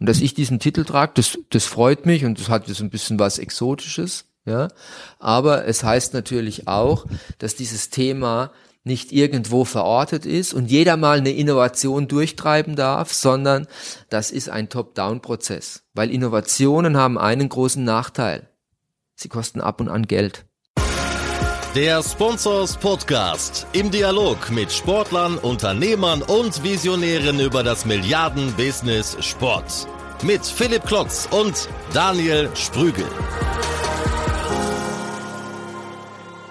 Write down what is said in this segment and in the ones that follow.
Und dass ich diesen Titel trage, das, das freut mich und das hat jetzt ein bisschen was Exotisches. Ja, aber es heißt natürlich auch, dass dieses Thema nicht irgendwo verortet ist und jeder mal eine Innovation durchtreiben darf, sondern das ist ein Top-Down-Prozess. Weil Innovationen haben einen großen Nachteil. Sie kosten ab und an Geld. Der Sponsors Podcast im Dialog mit Sportlern, Unternehmern und Visionären über das Milliarden-Business Sport. Mit Philipp Klotz und Daniel Sprügel.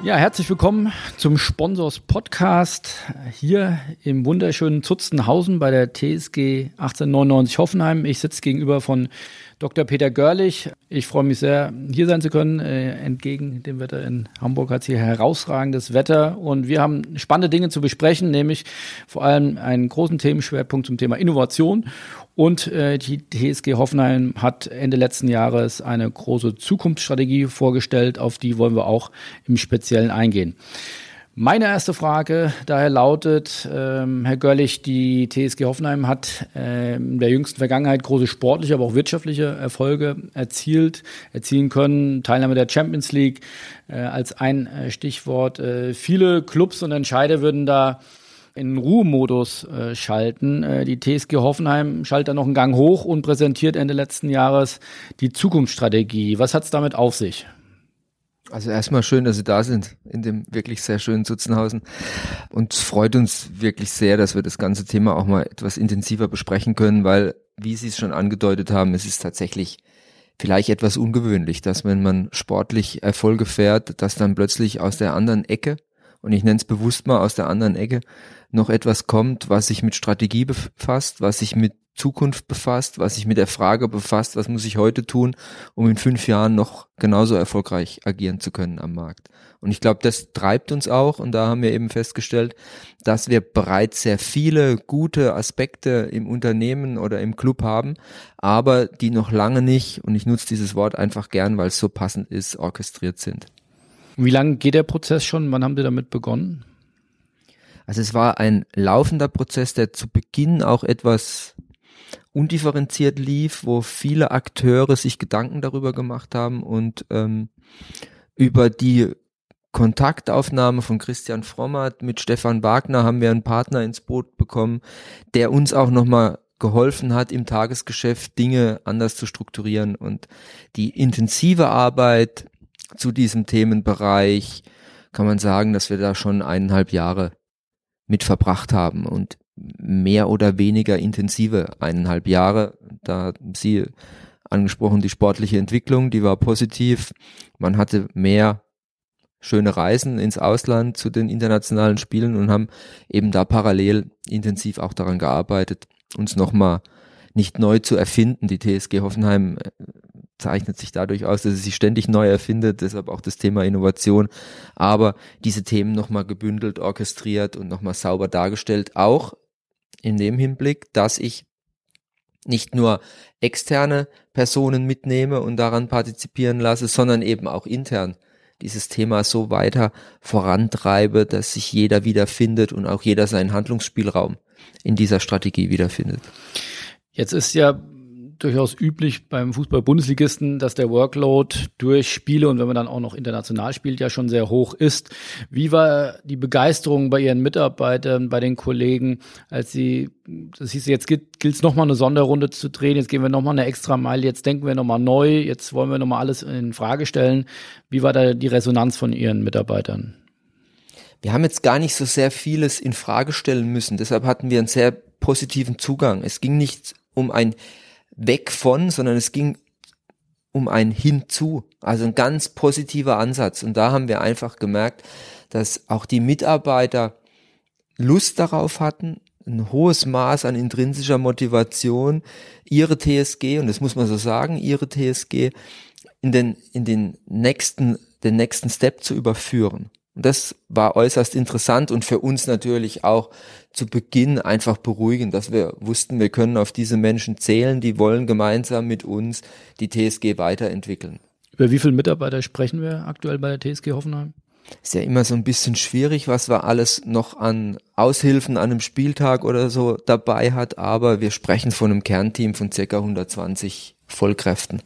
Ja, herzlich willkommen zum Sponsors Podcast hier im wunderschönen Zutzenhausen bei der TSG 1899 Hoffenheim. Ich sitze gegenüber von Dr. Peter Görlich. Ich freue mich sehr, hier sein zu können. Äh, entgegen dem Wetter in Hamburg hat es hier herausragendes Wetter und wir haben spannende Dinge zu besprechen, nämlich vor allem einen großen Themenschwerpunkt zum Thema Innovation und äh, die TSG Hoffenheim hat Ende letzten Jahres eine große Zukunftsstrategie vorgestellt, auf die wollen wir auch im Speziellen eingehen. Meine erste Frage daher lautet, ähm, Herr Görlich, die TSG Hoffenheim hat äh, in der jüngsten Vergangenheit große sportliche, aber auch wirtschaftliche Erfolge erzielt, erzielen können. Teilnahme der Champions League äh, als ein äh, Stichwort. Äh, viele Clubs und Entscheider würden da in Ruhemodus äh, schalten. Äh, die TSG Hoffenheim schaltet dann noch einen Gang hoch und präsentiert Ende letzten Jahres die Zukunftsstrategie. Was hat es damit auf sich? Also erstmal schön, dass Sie da sind in dem wirklich sehr schönen Zutzenhausen. Und es freut uns wirklich sehr, dass wir das ganze Thema auch mal etwas intensiver besprechen können, weil, wie Sie es schon angedeutet haben, es ist tatsächlich vielleicht etwas ungewöhnlich, dass wenn man sportlich Erfolge fährt, dass dann plötzlich aus der anderen Ecke, und ich nenne es bewusst mal aus der anderen Ecke, noch etwas kommt, was sich mit Strategie befasst, was sich mit Zukunft befasst, was sich mit der Frage befasst, was muss ich heute tun, um in fünf Jahren noch genauso erfolgreich agieren zu können am Markt. Und ich glaube, das treibt uns auch und da haben wir eben festgestellt, dass wir bereits sehr viele gute Aspekte im Unternehmen oder im Club haben, aber die noch lange nicht, und ich nutze dieses Wort einfach gern, weil es so passend ist, orchestriert sind. Wie lange geht der Prozess schon? Wann haben Sie damit begonnen? Also es war ein laufender Prozess, der zu Beginn auch etwas undifferenziert lief, wo viele Akteure sich Gedanken darüber gemacht haben und ähm, über die Kontaktaufnahme von Christian Frommert mit Stefan Wagner haben wir einen Partner ins Boot bekommen, der uns auch nochmal geholfen hat, im Tagesgeschäft Dinge anders zu strukturieren und die intensive Arbeit zu diesem Themenbereich kann man sagen, dass wir da schon eineinhalb Jahre mit verbracht haben und mehr oder weniger intensive eineinhalb Jahre. Da haben Sie angesprochen, die sportliche Entwicklung, die war positiv. Man hatte mehr schöne Reisen ins Ausland zu den internationalen Spielen und haben eben da parallel intensiv auch daran gearbeitet, uns nochmal nicht neu zu erfinden. Die TSG Hoffenheim äh, zeichnet sich dadurch aus, dass es sich ständig neu erfindet, deshalb auch das Thema Innovation, aber diese Themen nochmal gebündelt, orchestriert und nochmal sauber dargestellt, auch in dem Hinblick, dass ich nicht nur externe Personen mitnehme und daran partizipieren lasse, sondern eben auch intern dieses Thema so weiter vorantreibe, dass sich jeder wiederfindet und auch jeder seinen Handlungsspielraum in dieser Strategie wiederfindet. Jetzt ist ja durchaus üblich beim Fußball-Bundesligisten, dass der Workload durch Spiele und wenn man dann auch noch international spielt, ja schon sehr hoch ist. Wie war die Begeisterung bei Ihren Mitarbeitern, bei den Kollegen, als Sie, das hieß, jetzt gilt es nochmal eine Sonderrunde zu drehen, jetzt gehen wir nochmal eine extra Meile, jetzt denken wir nochmal neu, jetzt wollen wir nochmal alles in Frage stellen. Wie war da die Resonanz von Ihren Mitarbeitern? Wir haben jetzt gar nicht so sehr vieles in Frage stellen müssen, deshalb hatten wir einen sehr positiven Zugang. Es ging nicht um ein weg von, sondern es ging um ein Hinzu, also ein ganz positiver Ansatz. Und da haben wir einfach gemerkt, dass auch die Mitarbeiter Lust darauf hatten, ein hohes Maß an intrinsischer Motivation, ihre TSG, und das muss man so sagen, ihre TSG in den, in den nächsten, den nächsten Step zu überführen. Und das war äußerst interessant und für uns natürlich auch zu Beginn einfach beruhigend, dass wir wussten, wir können auf diese Menschen zählen, die wollen gemeinsam mit uns die TSG weiterentwickeln. Über wie viele Mitarbeiter sprechen wir aktuell bei der TSG Hoffenheim? ist ja immer so ein bisschen schwierig, was wir alles noch an Aushilfen an einem Spieltag oder so dabei hat, aber wir sprechen von einem Kernteam von circa 120 Vollkräften.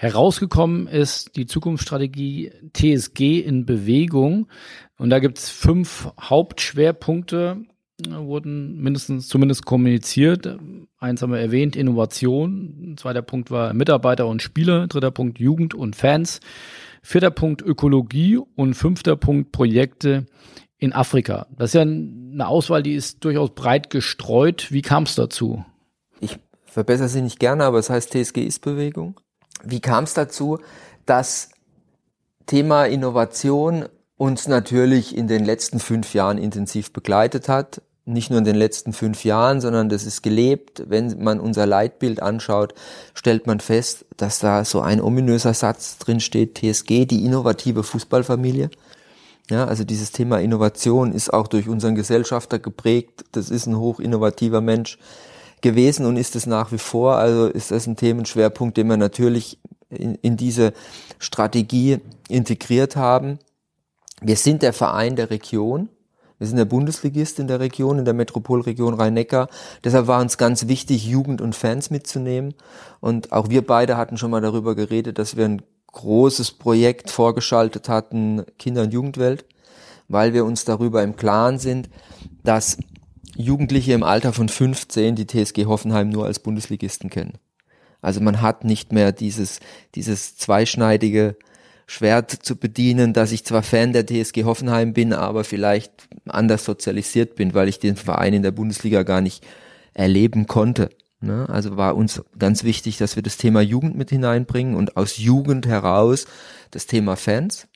Herausgekommen ist die Zukunftsstrategie TSG in Bewegung. Und da gibt es fünf Hauptschwerpunkte, wurden mindestens zumindest kommuniziert. Eins haben wir erwähnt, Innovation. Zweiter Punkt war Mitarbeiter und Spieler. Dritter Punkt Jugend und Fans. Vierter Punkt Ökologie und fünfter Punkt Projekte in Afrika. Das ist ja eine Auswahl, die ist durchaus breit gestreut. Wie kam es dazu? Ich verbessere sie nicht gerne, aber es heißt TSG ist Bewegung. Wie kam es dazu, dass Thema Innovation uns natürlich in den letzten fünf Jahren intensiv begleitet hat? Nicht nur in den letzten fünf Jahren, sondern das ist gelebt. Wenn man unser Leitbild anschaut, stellt man fest, dass da so ein ominöser Satz drin steht, TSG, die innovative Fußballfamilie. Ja, also dieses Thema Innovation ist auch durch unseren Gesellschafter geprägt. Das ist ein hoch innovativer Mensch gewesen und ist es nach wie vor. Also ist das ein Themenschwerpunkt, den wir natürlich in, in diese Strategie integriert haben. Wir sind der Verein der Region. Wir sind der Bundesligist in der Region, in der Metropolregion Rhein-Neckar. Deshalb war uns ganz wichtig, Jugend und Fans mitzunehmen. Und auch wir beide hatten schon mal darüber geredet, dass wir ein großes Projekt vorgeschaltet hatten, Kinder- und Jugendwelt, weil wir uns darüber im Klaren sind, dass Jugendliche im Alter von 15 die TSG Hoffenheim nur als Bundesligisten kennen. Also man hat nicht mehr dieses, dieses zweischneidige Schwert zu bedienen, dass ich zwar Fan der TSG Hoffenheim bin, aber vielleicht anders sozialisiert bin, weil ich den Verein in der Bundesliga gar nicht erleben konnte. Ne? Also war uns ganz wichtig, dass wir das Thema Jugend mit hineinbringen und aus Jugend heraus das Thema Fans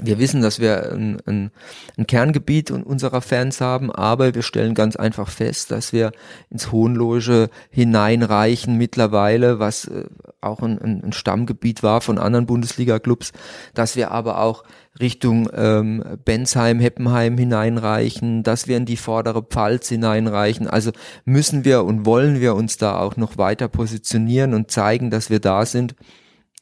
wir wissen, dass wir ein, ein, ein Kerngebiet unserer Fans haben, aber wir stellen ganz einfach fest, dass wir ins Hohenloge hineinreichen mittlerweile, was äh, auch ein, ein Stammgebiet war von anderen Bundesliga-Clubs, dass wir aber auch Richtung ähm, Bensheim, Heppenheim hineinreichen, dass wir in die vordere Pfalz hineinreichen. Also müssen wir und wollen wir uns da auch noch weiter positionieren und zeigen, dass wir da sind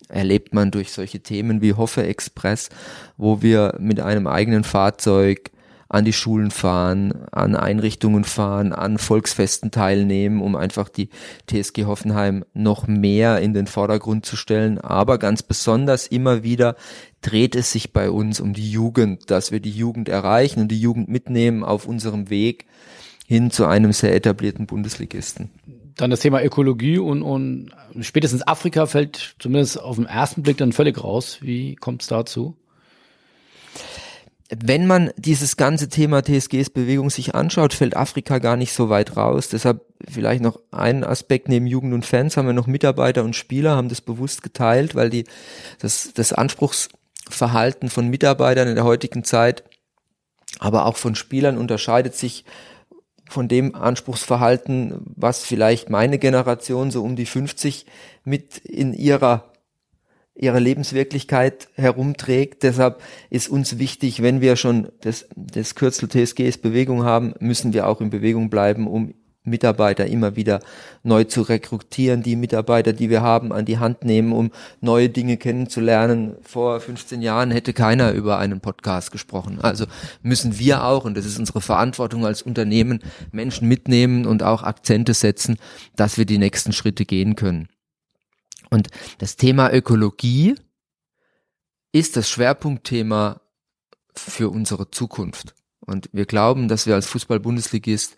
erlebt man durch solche Themen wie Hoffe Express, wo wir mit einem eigenen Fahrzeug an die Schulen fahren, an Einrichtungen fahren, an Volksfesten teilnehmen, um einfach die TSG Hoffenheim noch mehr in den Vordergrund zu stellen. Aber ganz besonders immer wieder dreht es sich bei uns um die Jugend, dass wir die Jugend erreichen und die Jugend mitnehmen auf unserem Weg hin zu einem sehr etablierten Bundesligisten. Dann das Thema Ökologie und, und spätestens Afrika fällt zumindest auf den ersten Blick dann völlig raus. Wie kommt es dazu? Wenn man dieses ganze Thema TSGs Bewegung sich anschaut, fällt Afrika gar nicht so weit raus. Deshalb vielleicht noch ein Aspekt neben Jugend und Fans haben wir noch Mitarbeiter und Spieler, haben das bewusst geteilt, weil die das, das Anspruchsverhalten von Mitarbeitern in der heutigen Zeit, aber auch von Spielern unterscheidet sich von dem Anspruchsverhalten, was vielleicht meine Generation so um die 50 mit in ihrer ihrer Lebenswirklichkeit herumträgt. Deshalb ist uns wichtig, wenn wir schon das, das Kürzel TSGs Bewegung haben, müssen wir auch in Bewegung bleiben, um Mitarbeiter immer wieder neu zu rekrutieren, die Mitarbeiter, die wir haben, an die Hand nehmen, um neue Dinge kennenzulernen. Vor 15 Jahren hätte keiner über einen Podcast gesprochen. Also müssen wir auch, und das ist unsere Verantwortung als Unternehmen, Menschen mitnehmen und auch Akzente setzen, dass wir die nächsten Schritte gehen können. Und das Thema Ökologie ist das Schwerpunktthema für unsere Zukunft. Und wir glauben, dass wir als Fußball-Bundesligist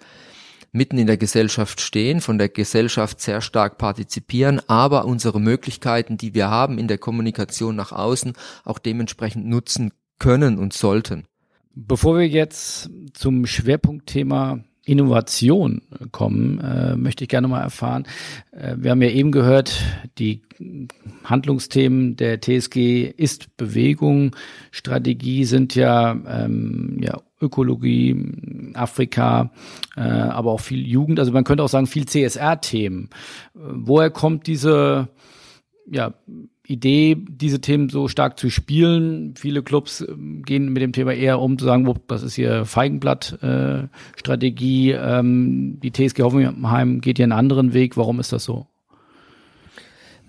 mitten in der Gesellschaft stehen, von der Gesellschaft sehr stark partizipieren, aber unsere Möglichkeiten, die wir haben in der Kommunikation nach außen, auch dementsprechend nutzen können und sollten. Bevor wir jetzt zum Schwerpunktthema Innovation kommen, äh, möchte ich gerne mal erfahren. Äh, wir haben ja eben gehört, die Handlungsthemen der TSG ist Bewegung, Strategie sind ja, ähm, ja Ökologie, Afrika, äh, aber auch viel Jugend. Also man könnte auch sagen viel CSR-Themen. Woher kommt diese ja, Idee, diese Themen so stark zu spielen. Viele Clubs ähm, gehen mit dem Thema eher um zu sagen, das ist hier Feigenblatt-Strategie. Äh, ähm, die TSG Hoffenheim geht hier einen anderen Weg. Warum ist das so?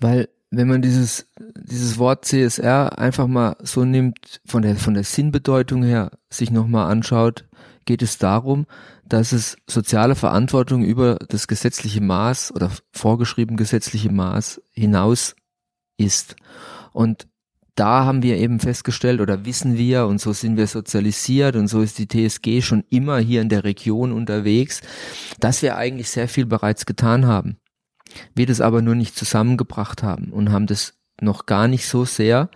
Weil wenn man dieses, dieses Wort CSR einfach mal so nimmt, von der, von der Sinnbedeutung her sich nochmal anschaut, geht es darum, dass es soziale Verantwortung über das gesetzliche Maß oder vorgeschrieben gesetzliche Maß hinaus ist. Und da haben wir eben festgestellt oder wissen wir und so sind wir sozialisiert und so ist die TSG schon immer hier in der Region unterwegs, dass wir eigentlich sehr viel bereits getan haben. Wir das aber nur nicht zusammengebracht haben und haben das noch gar nicht so sehr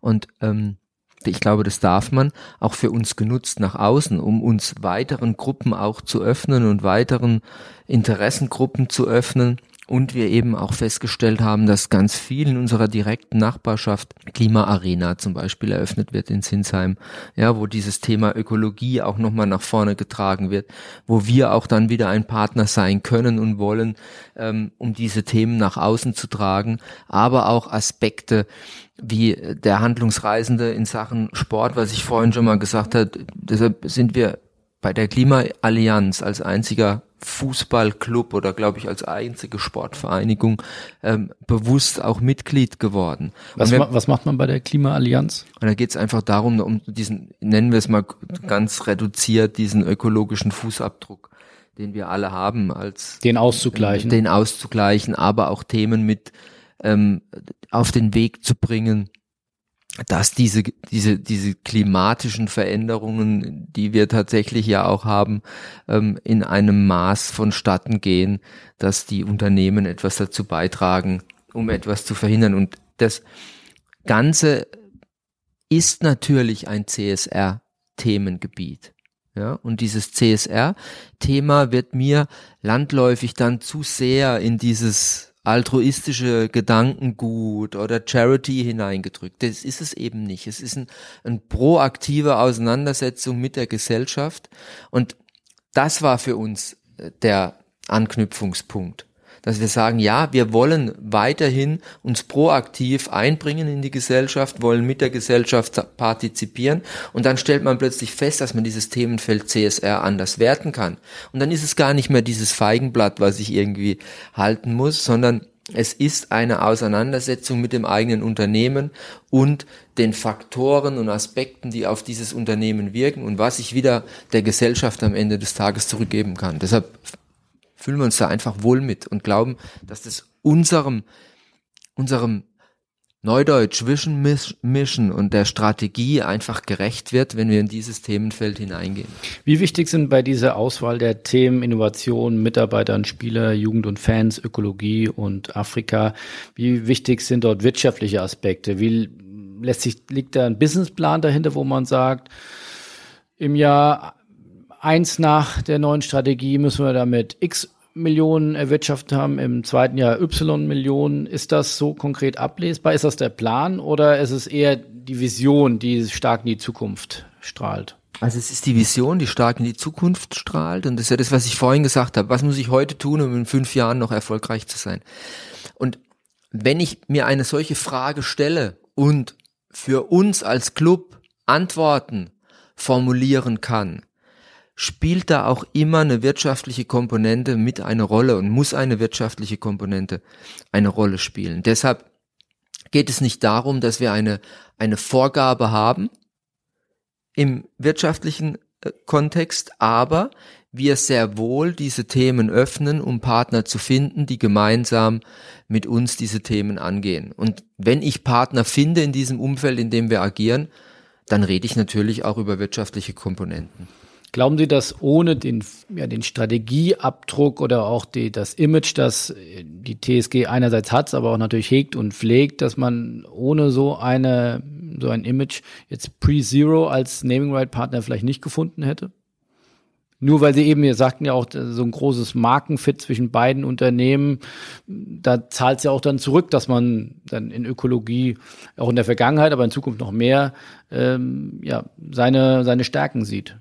und ähm, ich glaube, das darf man auch für uns genutzt nach außen, um uns weiteren Gruppen auch zu öffnen und weiteren Interessengruppen zu öffnen und wir eben auch festgestellt haben, dass ganz viel in unserer direkten Nachbarschaft Klima Arena zum Beispiel eröffnet wird in Sinsheim, ja, wo dieses Thema Ökologie auch nochmal nach vorne getragen wird, wo wir auch dann wieder ein Partner sein können und wollen, ähm, um diese Themen nach außen zu tragen, aber auch Aspekte wie der Handlungsreisende in Sachen Sport, was ich vorhin schon mal gesagt habe, deshalb sind wir bei der Klimaallianz als einziger Fußballclub oder glaube ich als einzige Sportvereinigung ähm, bewusst auch Mitglied geworden. Was, wir, was macht man bei der Klimaallianz? Und da geht es einfach darum, um diesen, nennen wir es mal ganz reduziert, diesen ökologischen Fußabdruck den wir alle haben, als den auszugleichen, den auszugleichen, aber auch Themen mit ähm, auf den Weg zu bringen, dass diese, diese, diese klimatischen Veränderungen, die wir tatsächlich ja auch haben, ähm, in einem Maß vonstatten gehen, dass die Unternehmen etwas dazu beitragen, um etwas zu verhindern. Und das Ganze ist natürlich ein CSR-Themengebiet. Ja, und dieses CSR-Thema wird mir landläufig dann zu sehr in dieses altruistische Gedankengut oder Charity hineingedrückt. Das ist es eben nicht. Es ist ein, eine proaktive Auseinandersetzung mit der Gesellschaft und das war für uns äh, der Anknüpfungspunkt dass wir sagen, ja, wir wollen weiterhin uns proaktiv einbringen in die Gesellschaft, wollen mit der Gesellschaft partizipieren und dann stellt man plötzlich fest, dass man dieses Themenfeld CSR anders werten kann. Und dann ist es gar nicht mehr dieses Feigenblatt, was ich irgendwie halten muss, sondern es ist eine Auseinandersetzung mit dem eigenen Unternehmen und den Faktoren und Aspekten, die auf dieses Unternehmen wirken und was ich wieder der Gesellschaft am Ende des Tages zurückgeben kann. Deshalb fühlen wir uns da einfach wohl mit und glauben, dass das unserem, unserem Neudeutsch Mission und der Strategie einfach gerecht wird, wenn wir in dieses Themenfeld hineingehen. Wie wichtig sind bei dieser Auswahl der Themen Innovation, Mitarbeitern, Spieler, Jugend und Fans, Ökologie und Afrika? Wie wichtig sind dort wirtschaftliche Aspekte? Wie lässt sich, liegt da ein Businessplan dahinter, wo man sagt, im Jahr eins nach der neuen Strategie müssen wir damit X Millionen erwirtschaftet haben, im zweiten Jahr Y Millionen. Ist das so konkret ablesbar? Ist das der Plan oder ist es eher die Vision, die stark in die Zukunft strahlt? Also es ist die Vision, die stark in die Zukunft strahlt und das ist ja das, was ich vorhin gesagt habe. Was muss ich heute tun, um in fünf Jahren noch erfolgreich zu sein? Und wenn ich mir eine solche Frage stelle und für uns als Club Antworten formulieren kann, spielt da auch immer eine wirtschaftliche Komponente mit eine Rolle und muss eine wirtschaftliche Komponente eine Rolle spielen. Deshalb geht es nicht darum, dass wir eine, eine Vorgabe haben im wirtschaftlichen äh, Kontext, aber wir sehr wohl diese Themen öffnen, um Partner zu finden, die gemeinsam mit uns diese Themen angehen. Und wenn ich Partner finde in diesem Umfeld, in dem wir agieren, dann rede ich natürlich auch über wirtschaftliche Komponenten. Glauben Sie, dass ohne den, ja, den Strategieabdruck oder auch die, das Image, das die TSG einerseits hat, aber auch natürlich hegt und pflegt, dass man ohne so eine, so ein Image jetzt Pre-Zero als Naming Right Partner vielleicht nicht gefunden hätte? Nur weil Sie eben, wir sagten ja auch, so ein großes Markenfit zwischen beiden Unternehmen, da zahlt es ja auch dann zurück, dass man dann in Ökologie, auch in der Vergangenheit, aber in Zukunft noch mehr, ähm, ja, seine, seine Stärken sieht.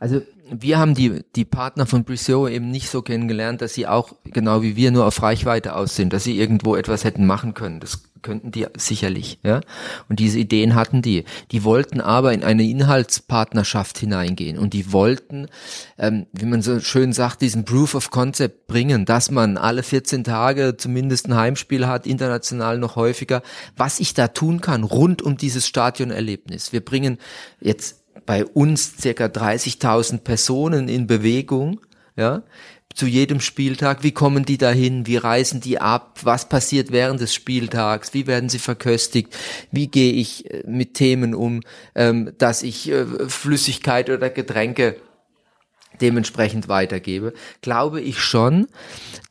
Also wir haben die, die Partner von Briseo eben nicht so kennengelernt, dass sie auch genau wie wir nur auf Reichweite aus sind, dass sie irgendwo etwas hätten machen können. Das könnten die sicherlich, ja. Und diese Ideen hatten die. Die wollten aber in eine Inhaltspartnerschaft hineingehen und die wollten, ähm, wie man so schön sagt, diesen Proof of Concept bringen, dass man alle 14 Tage zumindest ein Heimspiel hat, international noch häufiger. Was ich da tun kann rund um dieses Stadionerlebnis. Wir bringen jetzt bei uns circa 30.000 Personen in Bewegung, ja zu jedem Spieltag? Wie kommen die dahin? Wie reisen die ab? Was passiert während des Spieltags? Wie werden sie verköstigt? Wie gehe ich äh, mit Themen um, ähm, dass ich äh, Flüssigkeit oder Getränke dementsprechend weitergebe? Glaube ich schon,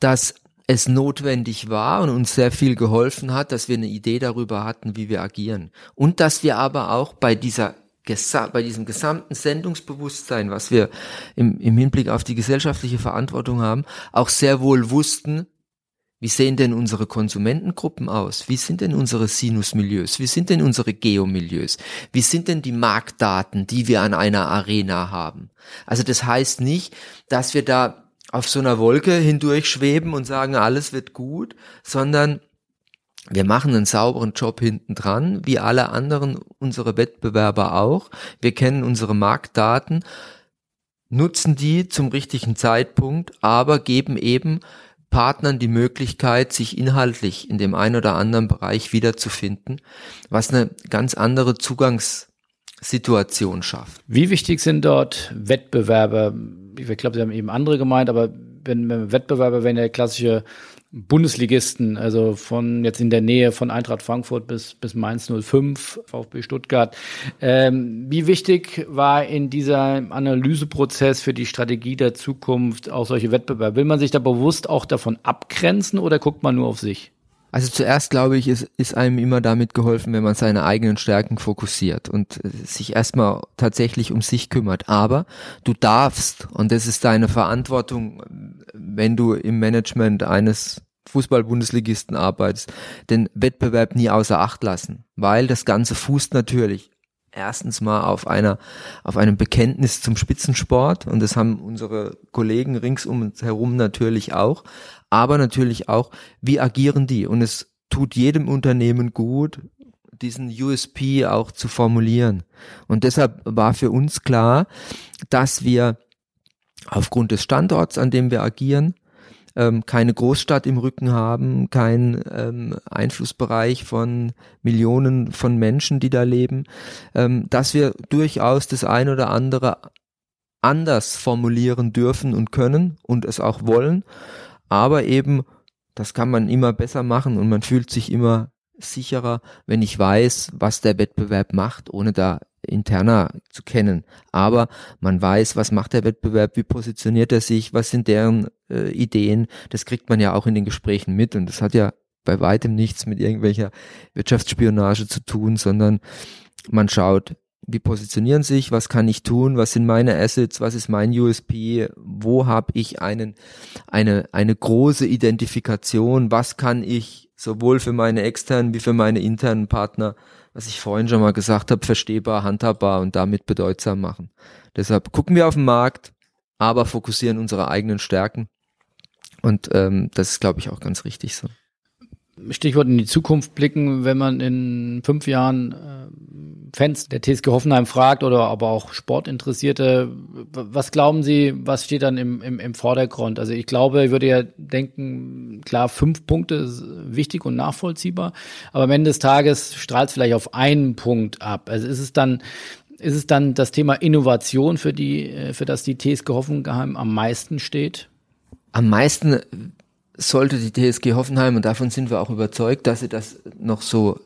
dass es notwendig war und uns sehr viel geholfen hat, dass wir eine Idee darüber hatten, wie wir agieren. Und dass wir aber auch bei dieser bei diesem gesamten Sendungsbewusstsein, was wir im, im Hinblick auf die gesellschaftliche Verantwortung haben, auch sehr wohl wussten, wie sehen denn unsere Konsumentengruppen aus? Wie sind denn unsere Sinusmilieus? Wie sind denn unsere Geomilieus? Wie sind denn die Marktdaten, die wir an einer Arena haben? Also das heißt nicht, dass wir da auf so einer Wolke hindurch schweben und sagen, alles wird gut, sondern wir machen einen sauberen Job hinten dran, wie alle anderen unsere Wettbewerber auch. Wir kennen unsere Marktdaten, nutzen die zum richtigen Zeitpunkt, aber geben eben Partnern die Möglichkeit, sich inhaltlich in dem einen oder anderen Bereich wiederzufinden, was eine ganz andere Zugangssituation schafft. Wie wichtig sind dort Wettbewerber? Ich glaube, Sie haben eben andere gemeint, aber wenn, Wettbewerber, wenn der klassische Bundesligisten, also von jetzt in der Nähe von Eintracht Frankfurt bis, bis Mainz 05, VfB Stuttgart. Ähm, wie wichtig war in dieser Analyseprozess für die Strategie der Zukunft auch solche Wettbewerbe? Will man sich da bewusst auch davon abgrenzen oder guckt man nur auf sich? Also zuerst glaube ich, ist, ist einem immer damit geholfen, wenn man seine eigenen Stärken fokussiert und sich erstmal tatsächlich um sich kümmert. Aber du darfst, und das ist deine Verantwortung, wenn du im Management eines Fußball-Bundesligisten arbeitest, den Wettbewerb nie außer Acht lassen, weil das Ganze fußt natürlich erstens mal auf einer, auf einem Bekenntnis zum Spitzensport und das haben unsere Kollegen ringsum uns herum natürlich auch, aber natürlich auch, wie agieren die und es tut jedem Unternehmen gut, diesen USP auch zu formulieren. Und deshalb war für uns klar, dass wir aufgrund des Standorts, an dem wir agieren, ähm, keine Großstadt im Rücken haben, kein ähm, Einflussbereich von Millionen von Menschen, die da leben, ähm, dass wir durchaus das ein oder andere anders formulieren dürfen und können und es auch wollen, aber eben, das kann man immer besser machen und man fühlt sich immer sicherer, wenn ich weiß, was der Wettbewerb macht, ohne da interner zu kennen. Aber man weiß, was macht der Wettbewerb, wie positioniert er sich, was sind deren äh, Ideen. Das kriegt man ja auch in den Gesprächen mit und das hat ja bei weitem nichts mit irgendwelcher Wirtschaftsspionage zu tun, sondern man schaut, wie positionieren sich, was kann ich tun, was sind meine Assets, was ist mein USP, wo habe ich einen, eine, eine große Identifikation, was kann ich sowohl für meine externen wie für meine internen Partner was ich vorhin schon mal gesagt habe, verstehbar, handhabbar und damit bedeutsam machen. Deshalb gucken wir auf den Markt, aber fokussieren unsere eigenen Stärken. Und ähm, das ist, glaube ich, auch ganz richtig so. Stichwort in die Zukunft blicken, wenn man in fünf Jahren äh, Fans der TSG Hoffenheim fragt oder aber auch Sportinteressierte, was glauben Sie, was steht dann im, im, im Vordergrund? Also ich glaube, ich würde ja denken, klar, fünf Punkte ist wichtig und nachvollziehbar, aber am Ende des Tages strahlt es vielleicht auf einen Punkt ab. Also ist es dann, ist es dann das Thema Innovation, für die, äh, für das die TSG Hoffenheim am meisten steht? Am meisten sollte die TSG Hoffenheim, und davon sind wir auch überzeugt, dass sie das noch so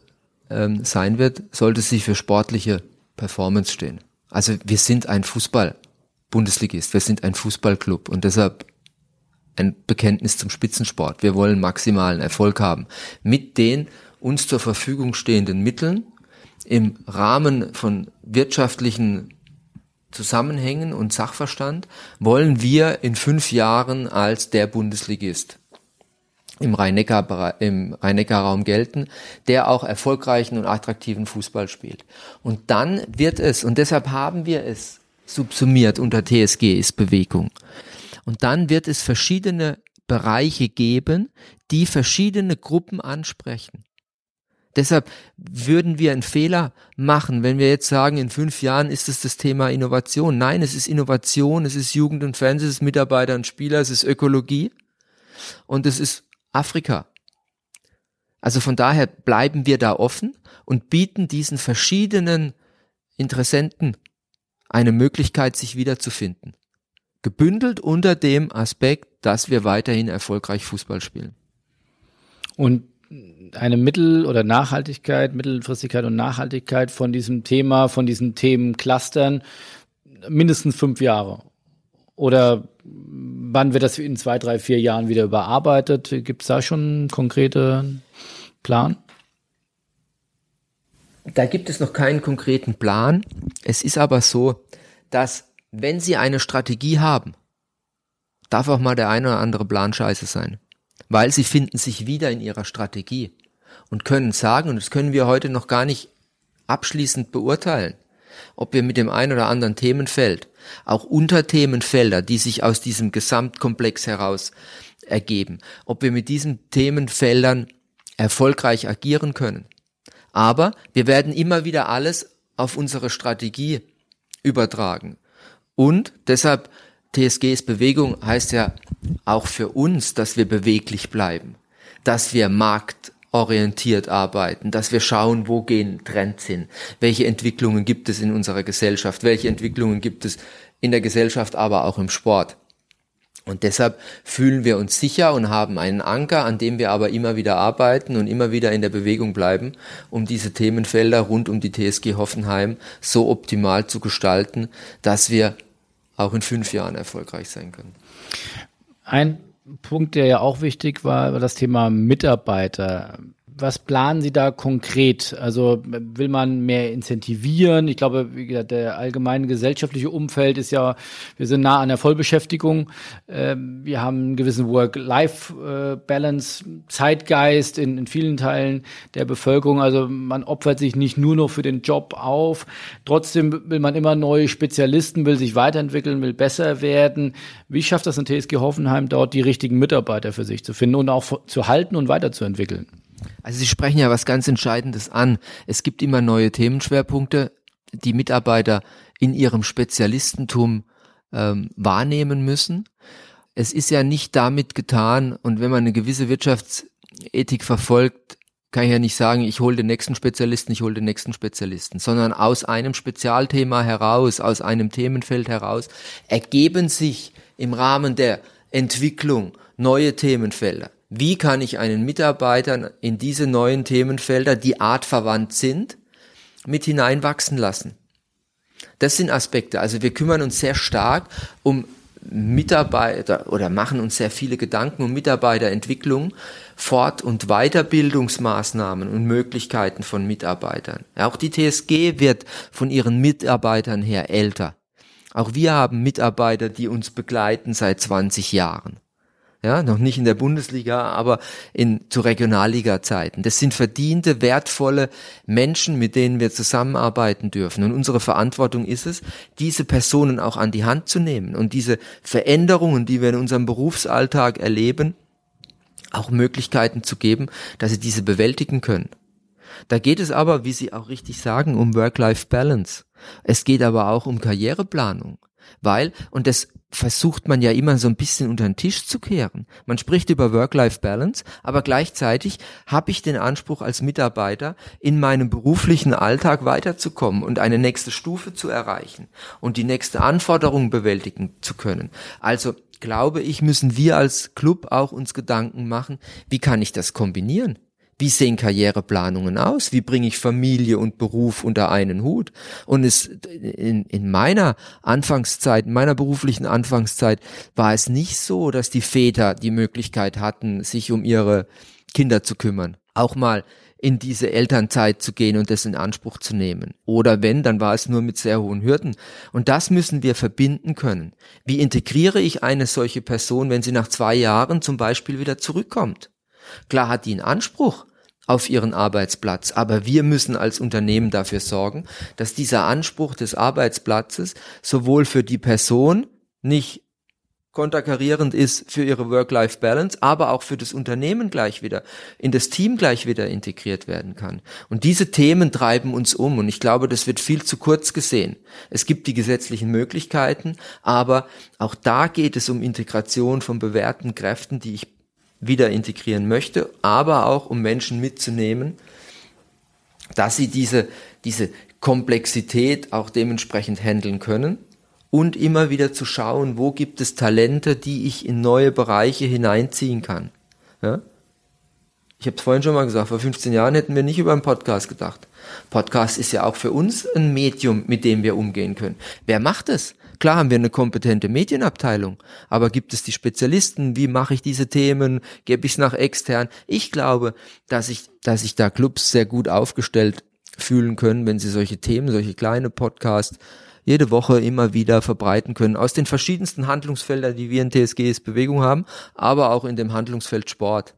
ähm, sein wird, sollte sie für sportliche Performance stehen. Also wir sind ein Fußball-Bundesligist, wir sind ein Fußballclub und deshalb ein Bekenntnis zum Spitzensport. Wir wollen maximalen Erfolg haben. Mit den uns zur Verfügung stehenden Mitteln im Rahmen von wirtschaftlichen Zusammenhängen und Sachverstand wollen wir in fünf Jahren als der Bundesligist im Rhein-Neckar im Rhein-Neckar-Raum gelten, der auch erfolgreichen und attraktiven Fußball spielt. Und dann wird es, und deshalb haben wir es subsumiert unter TSG ist Bewegung. Und dann wird es verschiedene Bereiche geben, die verschiedene Gruppen ansprechen. Deshalb würden wir einen Fehler machen, wenn wir jetzt sagen, in fünf Jahren ist es das Thema Innovation. Nein, es ist Innovation, es ist Jugend und Fernsehen, es ist Mitarbeiter und Spieler, es ist Ökologie und es ist Afrika. Also von daher bleiben wir da offen und bieten diesen verschiedenen Interessenten eine Möglichkeit, sich wiederzufinden. Gebündelt unter dem Aspekt, dass wir weiterhin erfolgreich Fußball spielen. Und eine Mittel- oder Nachhaltigkeit, Mittelfristigkeit und Nachhaltigkeit von diesem Thema, von diesen Themenclustern mindestens fünf Jahre. Oder wann wird das in zwei, drei, vier Jahren wieder überarbeitet? Gibt es da schon einen konkreten Plan? Da gibt es noch keinen konkreten Plan. Es ist aber so, dass wenn Sie eine Strategie haben, darf auch mal der eine oder andere Plan scheiße sein weil sie finden sich wieder in ihrer Strategie und können sagen, und das können wir heute noch gar nicht abschließend beurteilen, ob wir mit dem einen oder anderen Themenfeld, auch Unterthemenfelder, die sich aus diesem Gesamtkomplex heraus ergeben, ob wir mit diesen Themenfeldern erfolgreich agieren können. Aber wir werden immer wieder alles auf unsere Strategie übertragen. Und deshalb TSGs Bewegung heißt ja auch für uns, dass wir beweglich bleiben, dass wir marktorientiert arbeiten, dass wir schauen, wo gehen Trends hin, welche Entwicklungen gibt es in unserer Gesellschaft, welche Entwicklungen gibt es in der Gesellschaft, aber auch im Sport. Und deshalb fühlen wir uns sicher und haben einen Anker, an dem wir aber immer wieder arbeiten und immer wieder in der Bewegung bleiben, um diese Themenfelder rund um die TSG Hoffenheim so optimal zu gestalten, dass wir auch in fünf Jahren erfolgreich sein können. Ein Punkt, der ja auch wichtig war, war das Thema Mitarbeiter was planen Sie da konkret? Also will man mehr incentivieren? Ich glaube, wie gesagt, der allgemeine gesellschaftliche Umfeld ist ja, wir sind nah an der Vollbeschäftigung. Ähm, wir haben einen gewissen Work-Life-Balance, Zeitgeist in, in vielen Teilen der Bevölkerung. Also man opfert sich nicht nur noch für den Job auf. Trotzdem will man immer neue Spezialisten, will sich weiterentwickeln, will besser werden. Wie schafft das in TSG Hoffenheim dort die richtigen Mitarbeiter für sich zu finden und auch zu halten und weiterzuentwickeln? Also Sie sprechen ja was ganz Entscheidendes an. Es gibt immer neue Themenschwerpunkte, die Mitarbeiter in ihrem Spezialistentum ähm, wahrnehmen müssen. Es ist ja nicht damit getan, und wenn man eine gewisse Wirtschaftsethik verfolgt, kann ich ja nicht sagen, ich hole den nächsten Spezialisten, ich hole den nächsten Spezialisten, sondern aus einem Spezialthema heraus, aus einem Themenfeld heraus, ergeben sich im Rahmen der Entwicklung neue Themenfelder. Wie kann ich einen Mitarbeiter in diese neuen Themenfelder, die artverwandt sind, mit hineinwachsen lassen? Das sind Aspekte. Also wir kümmern uns sehr stark um Mitarbeiter oder machen uns sehr viele Gedanken um Mitarbeiterentwicklung, Fort- und Weiterbildungsmaßnahmen und Möglichkeiten von Mitarbeitern. Auch die TSG wird von ihren Mitarbeitern her älter. Auch wir haben Mitarbeiter, die uns begleiten seit 20 Jahren ja, noch nicht in der Bundesliga, aber in zu Regionalliga-Zeiten. Das sind verdiente, wertvolle Menschen, mit denen wir zusammenarbeiten dürfen. Und unsere Verantwortung ist es, diese Personen auch an die Hand zu nehmen und diese Veränderungen, die wir in unserem Berufsalltag erleben, auch Möglichkeiten zu geben, dass sie diese bewältigen können. Da geht es aber, wie Sie auch richtig sagen, um Work-Life-Balance. Es geht aber auch um Karriereplanung. Weil, und das versucht man ja immer so ein bisschen unter den Tisch zu kehren. Man spricht über Work-Life-Balance, aber gleichzeitig habe ich den Anspruch als Mitarbeiter, in meinem beruflichen Alltag weiterzukommen und eine nächste Stufe zu erreichen und die nächste Anforderung bewältigen zu können. Also glaube ich, müssen wir als Club auch uns Gedanken machen, wie kann ich das kombinieren? Wie sehen Karriereplanungen aus? Wie bringe ich Familie und Beruf unter einen Hut? Und es, in, in meiner Anfangszeit, in meiner beruflichen Anfangszeit war es nicht so, dass die Väter die Möglichkeit hatten, sich um ihre Kinder zu kümmern. Auch mal in diese Elternzeit zu gehen und das in Anspruch zu nehmen. Oder wenn, dann war es nur mit sehr hohen Hürden. Und das müssen wir verbinden können. Wie integriere ich eine solche Person, wenn sie nach zwei Jahren zum Beispiel wieder zurückkommt? Klar hat die einen Anspruch auf ihren Arbeitsplatz, aber wir müssen als Unternehmen dafür sorgen, dass dieser Anspruch des Arbeitsplatzes sowohl für die Person nicht konterkarierend ist für ihre Work-Life-Balance, aber auch für das Unternehmen gleich wieder, in das Team gleich wieder integriert werden kann. Und diese Themen treiben uns um und ich glaube, das wird viel zu kurz gesehen. Es gibt die gesetzlichen Möglichkeiten, aber auch da geht es um Integration von bewährten Kräften, die ich wieder integrieren möchte, aber auch um Menschen mitzunehmen, dass sie diese, diese Komplexität auch dementsprechend handeln können und immer wieder zu schauen, wo gibt es Talente, die ich in neue Bereiche hineinziehen kann. Ja? Ich habe es vorhin schon mal gesagt, vor 15 Jahren hätten wir nicht über einen Podcast gedacht. Podcast ist ja auch für uns ein Medium, mit dem wir umgehen können. Wer macht es? Klar haben wir eine kompetente Medienabteilung, aber gibt es die Spezialisten? Wie mache ich diese Themen? Gebe ich es nach extern? Ich glaube, dass ich, dass ich da Clubs sehr gut aufgestellt fühlen können, wenn sie solche Themen, solche kleine Podcasts jede Woche immer wieder verbreiten können. Aus den verschiedensten Handlungsfeldern, die wir in TSGs Bewegung haben, aber auch in dem Handlungsfeld Sport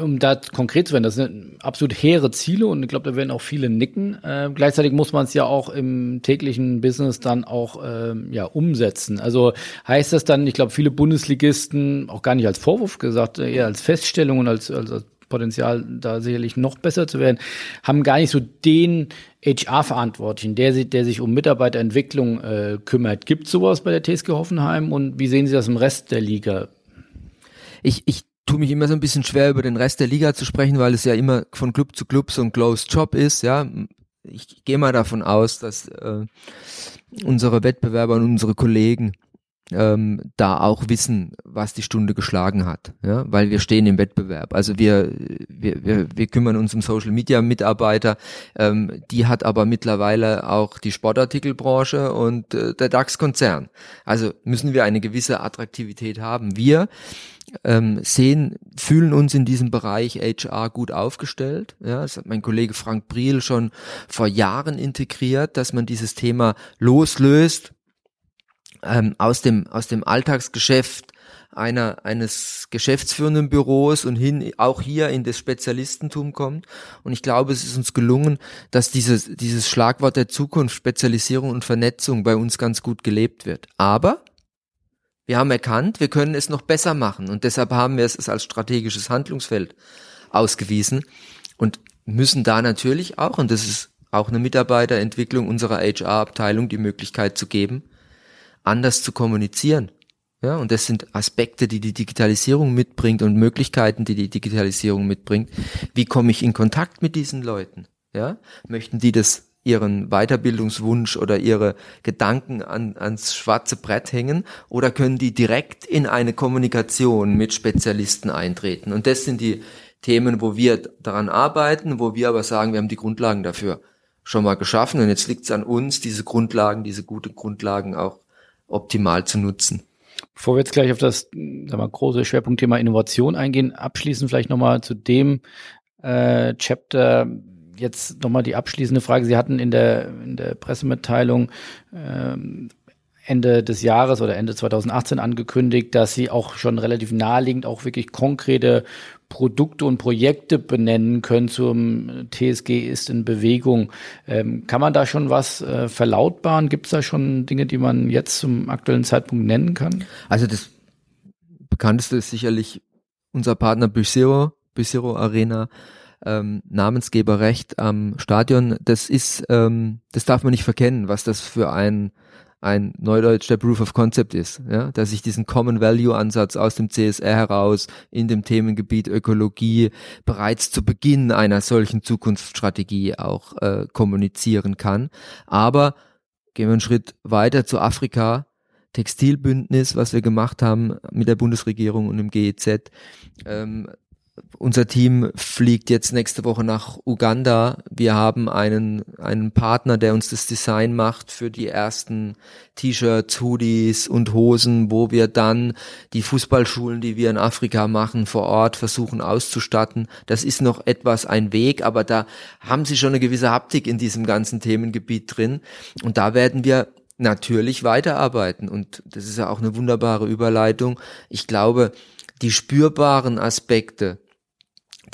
um da konkret zu werden, das sind absolut hehre Ziele und ich glaube, da werden auch viele nicken. Äh, gleichzeitig muss man es ja auch im täglichen Business dann auch ähm, ja umsetzen. Also heißt das dann, ich glaube, viele Bundesligisten, auch gar nicht als Vorwurf gesagt, eher als Feststellung und als, als, als Potenzial, da sicherlich noch besser zu werden, haben gar nicht so den HR-Verantwortlichen, der, der sich um Mitarbeiterentwicklung äh, kümmert. Gibt sowas bei der TSG Hoffenheim und wie sehen Sie das im Rest der Liga? Ich, ich tue mich immer so ein bisschen schwer über den Rest der Liga zu sprechen, weil es ja immer von Club zu Club so ein Closed Job ist, ja. Ich gehe mal davon aus, dass äh, unsere Wettbewerber und unsere Kollegen ähm, da auch wissen, was die Stunde geschlagen hat, ja, weil wir stehen im Wettbewerb. Also wir, wir, wir, wir kümmern uns um Social Media Mitarbeiter, ähm, die hat aber mittlerweile auch die Sportartikelbranche und äh, der DAX-Konzern. Also müssen wir eine gewisse Attraktivität haben. Wir ähm, sehen, fühlen uns in diesem Bereich HR gut aufgestellt. Ja, das hat mein Kollege Frank Briel schon vor Jahren integriert, dass man dieses Thema loslöst ähm, aus dem aus dem Alltagsgeschäft einer eines geschäftsführenden Büros und hin auch hier in das Spezialistentum kommt. Und ich glaube, es ist uns gelungen, dass dieses dieses Schlagwort der Zukunft Spezialisierung und Vernetzung bei uns ganz gut gelebt wird. Aber wir haben erkannt, wir können es noch besser machen und deshalb haben wir es als strategisches Handlungsfeld ausgewiesen und müssen da natürlich auch, und das ist auch eine Mitarbeiterentwicklung unserer HR-Abteilung, die Möglichkeit zu geben, anders zu kommunizieren. Ja, und das sind Aspekte, die die Digitalisierung mitbringt und Möglichkeiten, die die Digitalisierung mitbringt. Wie komme ich in Kontakt mit diesen Leuten? Ja, möchten die das ihren Weiterbildungswunsch oder ihre Gedanken an, ans schwarze Brett hängen oder können die direkt in eine Kommunikation mit Spezialisten eintreten? Und das sind die Themen, wo wir daran arbeiten, wo wir aber sagen, wir haben die Grundlagen dafür schon mal geschaffen und jetzt liegt es an uns, diese Grundlagen, diese guten Grundlagen auch optimal zu nutzen. Bevor wir jetzt gleich auf das sagen wir, große Schwerpunktthema Innovation eingehen, abschließend vielleicht nochmal zu dem äh, Chapter, jetzt nochmal die abschließende Frage. Sie hatten in der, in der Pressemitteilung ähm, Ende des Jahres oder Ende 2018 angekündigt, dass Sie auch schon relativ naheliegend auch wirklich konkrete Produkte und Projekte benennen können zum TSG ist in Bewegung. Ähm, kann man da schon was äh, verlautbaren? Gibt es da schon Dinge, die man jetzt zum aktuellen Zeitpunkt nennen kann? Also das bekannteste ist sicherlich unser Partner Büsero, Büsero Arena ähm, Namensgeberrecht am Stadion, das ist, ähm, das darf man nicht verkennen, was das für ein ein Neudeutsch der Proof of Concept ist, ja, dass ich diesen Common Value Ansatz aus dem CSR heraus in dem Themengebiet Ökologie bereits zu Beginn einer solchen Zukunftsstrategie auch äh, kommunizieren kann. Aber gehen wir einen Schritt weiter zu Afrika. Textilbündnis, was wir gemacht haben mit der Bundesregierung und dem GEZ, ähm, unser Team fliegt jetzt nächste Woche nach Uganda. Wir haben einen, einen Partner, der uns das Design macht für die ersten T-Shirts, Hoodies und Hosen, wo wir dann die Fußballschulen, die wir in Afrika machen, vor Ort versuchen auszustatten. Das ist noch etwas ein Weg, aber da haben sie schon eine gewisse Haptik in diesem ganzen Themengebiet drin. Und da werden wir natürlich weiterarbeiten. Und das ist ja auch eine wunderbare Überleitung. Ich glaube, die spürbaren Aspekte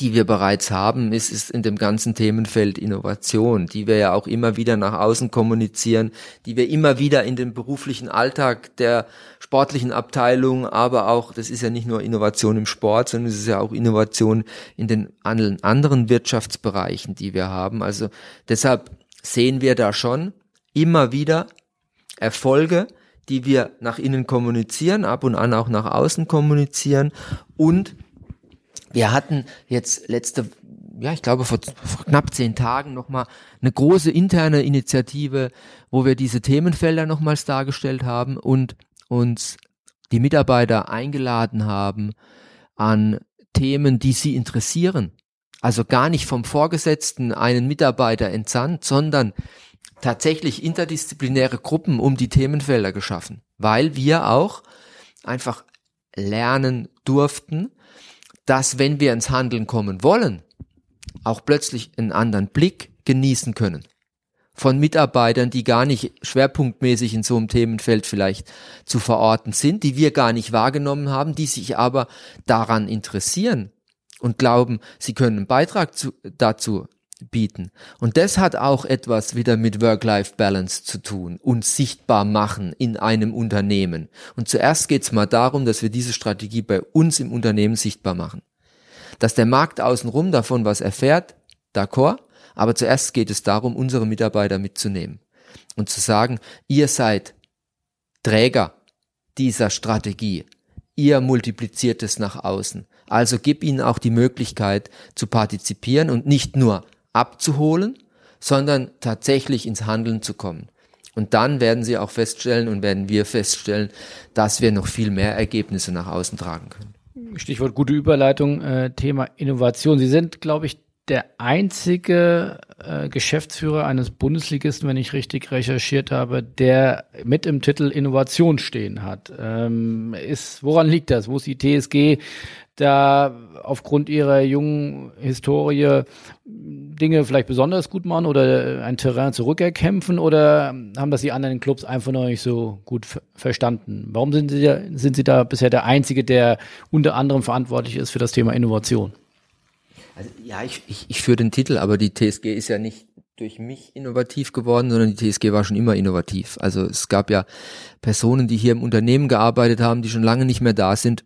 die wir bereits haben, ist, ist in dem ganzen Themenfeld Innovation, die wir ja auch immer wieder nach außen kommunizieren, die wir immer wieder in den beruflichen Alltag der sportlichen Abteilung, aber auch, das ist ja nicht nur Innovation im Sport, sondern es ist ja auch Innovation in den anderen Wirtschaftsbereichen, die wir haben. Also deshalb sehen wir da schon immer wieder Erfolge, die wir nach innen kommunizieren, ab und an auch nach außen kommunizieren und wir hatten jetzt letzte, ja, ich glaube vor, vor knapp zehn Tagen nochmal eine große interne Initiative, wo wir diese Themenfelder nochmals dargestellt haben und uns die Mitarbeiter eingeladen haben an Themen, die sie interessieren. Also gar nicht vom Vorgesetzten einen Mitarbeiter entsandt, sondern tatsächlich interdisziplinäre Gruppen um die Themenfelder geschaffen, weil wir auch einfach lernen durften, dass wenn wir ins Handeln kommen wollen, auch plötzlich einen anderen Blick genießen können. Von Mitarbeitern, die gar nicht schwerpunktmäßig in so einem Themenfeld vielleicht zu verorten sind, die wir gar nicht wahrgenommen haben, die sich aber daran interessieren und glauben, sie können einen Beitrag zu, dazu bieten. Und das hat auch etwas wieder mit Work-Life-Balance zu tun und sichtbar machen in einem Unternehmen. Und zuerst geht es mal darum, dass wir diese Strategie bei uns im Unternehmen sichtbar machen. Dass der Markt außenrum davon was erfährt, d'accord, aber zuerst geht es darum, unsere Mitarbeiter mitzunehmen und zu sagen, ihr seid Träger dieser Strategie. Ihr multipliziert es nach außen. Also gib ihnen auch die Möglichkeit zu partizipieren und nicht nur abzuholen, sondern tatsächlich ins Handeln zu kommen. Und dann werden Sie auch feststellen und werden wir feststellen, dass wir noch viel mehr Ergebnisse nach außen tragen können. Stichwort gute Überleitung, äh, Thema Innovation. Sie sind, glaube ich, der einzige äh, Geschäftsführer eines Bundesligisten, wenn ich richtig recherchiert habe, der mit im Titel Innovation stehen hat. Ähm, ist, woran liegt das? Wo ist die TSG da aufgrund ihrer jungen Historie Dinge vielleicht besonders gut machen oder ein Terrain zurückerkämpfen oder haben das die anderen Clubs einfach noch nicht so gut verstanden? Warum sind sie, da, sind sie da bisher der Einzige, der unter anderem verantwortlich ist für das Thema Innovation? Also, ja, ich, ich, ich führe den Titel, aber die TSG ist ja nicht durch mich innovativ geworden, sondern die TSG war schon immer innovativ. Also es gab ja Personen, die hier im Unternehmen gearbeitet haben, die schon lange nicht mehr da sind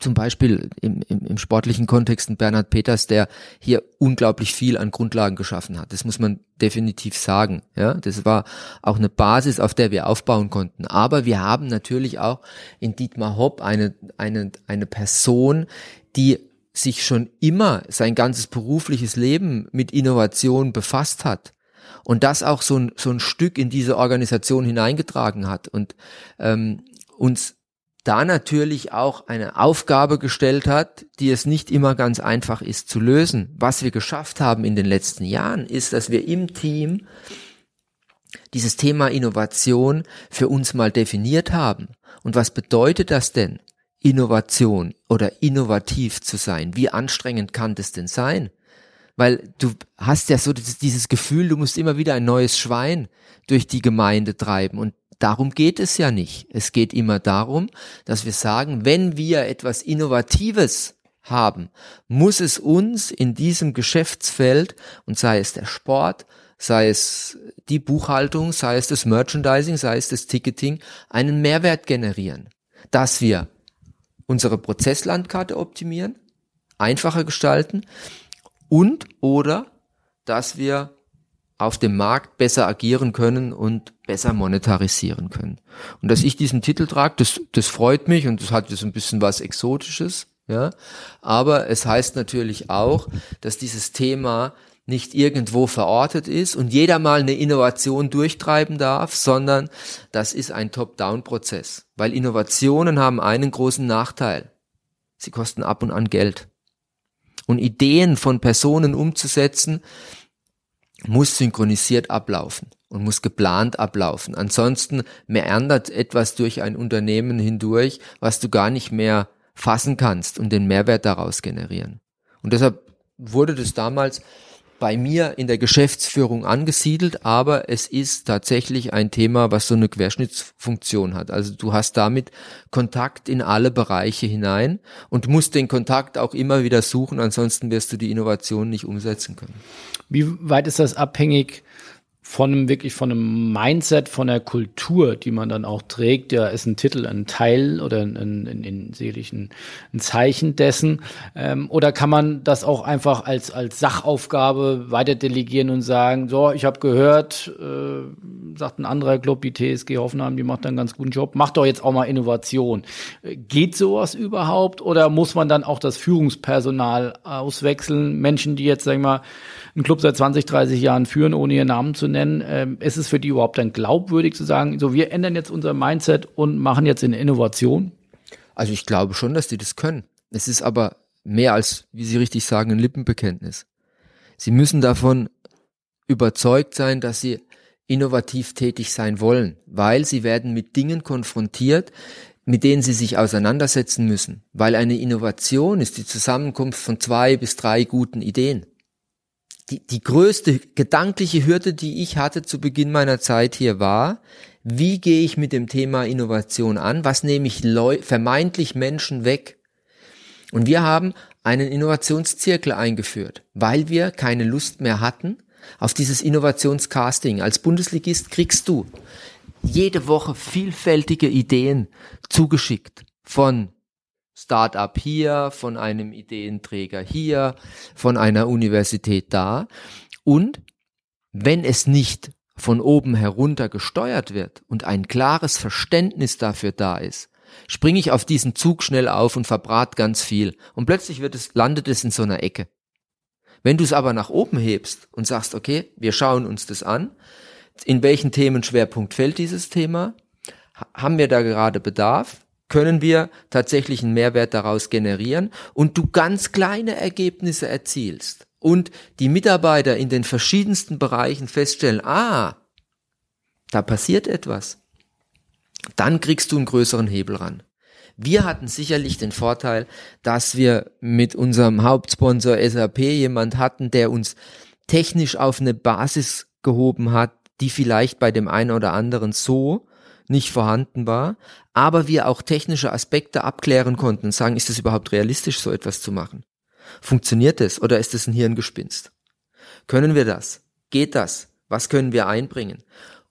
zum Beispiel im, im, im sportlichen Kontext ein Bernhard Peters, der hier unglaublich viel an Grundlagen geschaffen hat. Das muss man definitiv sagen. Ja, das war auch eine Basis, auf der wir aufbauen konnten. Aber wir haben natürlich auch in Dietmar Hopp eine, eine, eine Person, die sich schon immer sein ganzes berufliches Leben mit Innovation befasst hat und das auch so ein, so ein Stück in diese Organisation hineingetragen hat und ähm, uns da natürlich auch eine Aufgabe gestellt hat, die es nicht immer ganz einfach ist zu lösen. Was wir geschafft haben in den letzten Jahren, ist, dass wir im Team dieses Thema Innovation für uns mal definiert haben. Und was bedeutet das denn? Innovation oder innovativ zu sein. Wie anstrengend kann das denn sein? Weil du hast ja so dieses Gefühl, du musst immer wieder ein neues Schwein durch die Gemeinde treiben. Und Darum geht es ja nicht. Es geht immer darum, dass wir sagen, wenn wir etwas Innovatives haben, muss es uns in diesem Geschäftsfeld, und sei es der Sport, sei es die Buchhaltung, sei es das Merchandising, sei es das Ticketing, einen Mehrwert generieren. Dass wir unsere Prozesslandkarte optimieren, einfacher gestalten und oder dass wir auf dem Markt besser agieren können und besser monetarisieren können. Und dass ich diesen Titel trage, das, das freut mich und das hat jetzt ein bisschen was Exotisches, ja. Aber es heißt natürlich auch, dass dieses Thema nicht irgendwo verortet ist und jeder mal eine Innovation durchtreiben darf, sondern das ist ein Top-Down-Prozess. Weil Innovationen haben einen großen Nachteil. Sie kosten ab und an Geld. Und Ideen von Personen umzusetzen, muss synchronisiert ablaufen und muss geplant ablaufen. Ansonsten meandert etwas durch ein Unternehmen hindurch, was du gar nicht mehr fassen kannst und den Mehrwert daraus generieren. Und deshalb wurde das damals bei mir in der Geschäftsführung angesiedelt, aber es ist tatsächlich ein Thema, was so eine Querschnittsfunktion hat. Also du hast damit Kontakt in alle Bereiche hinein und musst den Kontakt auch immer wieder suchen, ansonsten wirst du die Innovation nicht umsetzen können. Wie weit ist das abhängig von einem wirklich von einem Mindset, von der Kultur, die man dann auch trägt, ja, ist ein Titel ein Teil oder ein, ein, ein, sicherlich ein, ein Zeichen dessen. Ähm, oder kann man das auch einfach als, als Sachaufgabe weiter delegieren und sagen, so, ich habe gehört, äh, sagt ein anderer Club, die TSG Hoffenheim, die macht einen ganz guten Job, macht doch jetzt auch mal Innovation. Geht sowas überhaupt oder muss man dann auch das Führungspersonal auswechseln? Menschen, die jetzt, sagen wir mal, einen Club seit 20, 30 Jahren führen, ohne ihren Namen zu nennen, ähm, ist es für die überhaupt dann glaubwürdig zu sagen, so wir ändern jetzt unser Mindset und machen jetzt eine Innovation? Also ich glaube schon, dass die das können. Es ist aber mehr als, wie Sie richtig sagen, ein Lippenbekenntnis. Sie müssen davon überzeugt sein, dass sie innovativ tätig sein wollen, weil sie werden mit Dingen konfrontiert, mit denen sie sich auseinandersetzen müssen, weil eine Innovation ist die Zusammenkunft von zwei bis drei guten Ideen die, die größte gedankliche Hürde, die ich hatte zu Beginn meiner Zeit hier war, wie gehe ich mit dem Thema Innovation an? Was nehme ich Leu vermeintlich Menschen weg? Und wir haben einen Innovationszirkel eingeführt, weil wir keine Lust mehr hatten auf dieses Innovationscasting. Als Bundesligist kriegst du jede Woche vielfältige Ideen zugeschickt von Start-up hier, von einem Ideenträger hier, von einer Universität da. Und wenn es nicht von oben herunter gesteuert wird und ein klares Verständnis dafür da ist, springe ich auf diesen Zug schnell auf und verbrat ganz viel. Und plötzlich wird es, landet es in so einer Ecke. Wenn du es aber nach oben hebst und sagst, okay, wir schauen uns das an, in welchen Themenschwerpunkt fällt dieses Thema? Haben wir da gerade Bedarf? Können wir tatsächlich einen Mehrwert daraus generieren und du ganz kleine Ergebnisse erzielst und die Mitarbeiter in den verschiedensten Bereichen feststellen, ah, da passiert etwas, dann kriegst du einen größeren Hebel ran. Wir hatten sicherlich den Vorteil, dass wir mit unserem Hauptsponsor SAP jemand hatten, der uns technisch auf eine Basis gehoben hat, die vielleicht bei dem einen oder anderen so nicht vorhanden war, aber wir auch technische Aspekte abklären konnten und sagen, ist es überhaupt realistisch, so etwas zu machen? Funktioniert es oder ist es ein Hirngespinst? Können wir das? Geht das? Was können wir einbringen?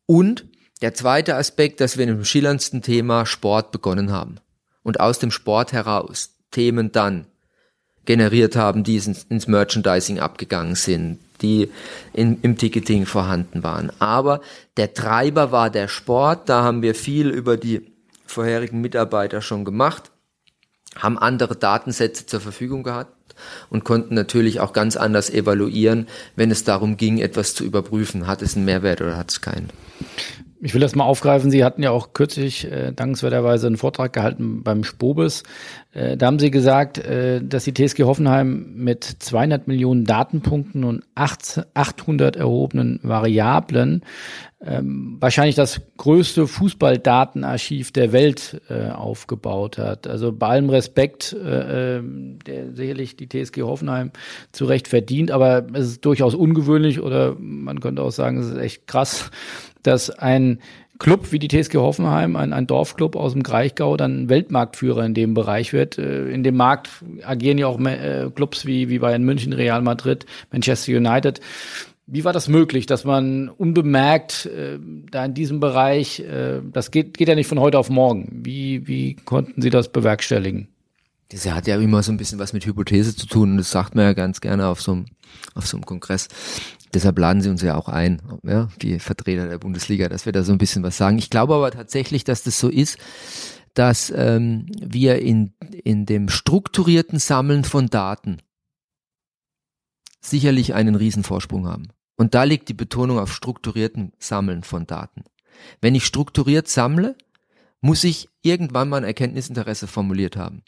Und der zweite Aspekt, dass wir in dem schillerndsten Thema Sport begonnen haben und aus dem Sport heraus Themen dann generiert haben, die ins Merchandising abgegangen sind, die in, im Ticketing vorhanden waren. Aber der Treiber war der Sport. Da haben wir viel über die vorherigen Mitarbeiter schon gemacht, haben andere Datensätze zur Verfügung gehabt und konnten natürlich auch ganz anders evaluieren, wenn es darum ging, etwas zu überprüfen. Hat es einen Mehrwert oder hat es keinen? Ich will das mal aufgreifen. Sie hatten ja auch kürzlich äh, dankenswerterweise einen Vortrag gehalten beim Spobis. Äh, da haben Sie gesagt, äh, dass die TSG Hoffenheim mit 200 Millionen Datenpunkten und 8, 800 erhobenen Variablen ähm, wahrscheinlich das größte Fußballdatenarchiv der Welt äh, aufgebaut hat. Also bei allem Respekt, äh, ähm, der sicherlich die TSG Hoffenheim zu Recht verdient, aber es ist durchaus ungewöhnlich oder man könnte auch sagen, es ist echt krass, dass ein Club wie die TSG Hoffenheim, ein, ein Dorfclub aus dem Kraichgau, dann Weltmarktführer in dem Bereich wird. Äh, in dem Markt agieren ja auch äh, Clubs wie, wie Bayern München, Real Madrid, Manchester United. Wie war das möglich, dass man unbemerkt äh, da in diesem Bereich, äh, das geht, geht ja nicht von heute auf morgen. Wie, wie konnten Sie das bewerkstelligen? Das hat ja immer so ein bisschen was mit Hypothese zu tun und das sagt man ja ganz gerne auf so einem, auf so einem Kongress. Deshalb laden sie uns ja auch ein, ja, die Vertreter der Bundesliga, dass wir da so ein bisschen was sagen. Ich glaube aber tatsächlich, dass das so ist, dass ähm, wir in, in dem strukturierten Sammeln von Daten sicherlich einen Riesenvorsprung haben. Und da liegt die Betonung auf strukturierten Sammeln von Daten. Wenn ich strukturiert sammle, muss ich irgendwann mal ein Erkenntnisinteresse formuliert haben.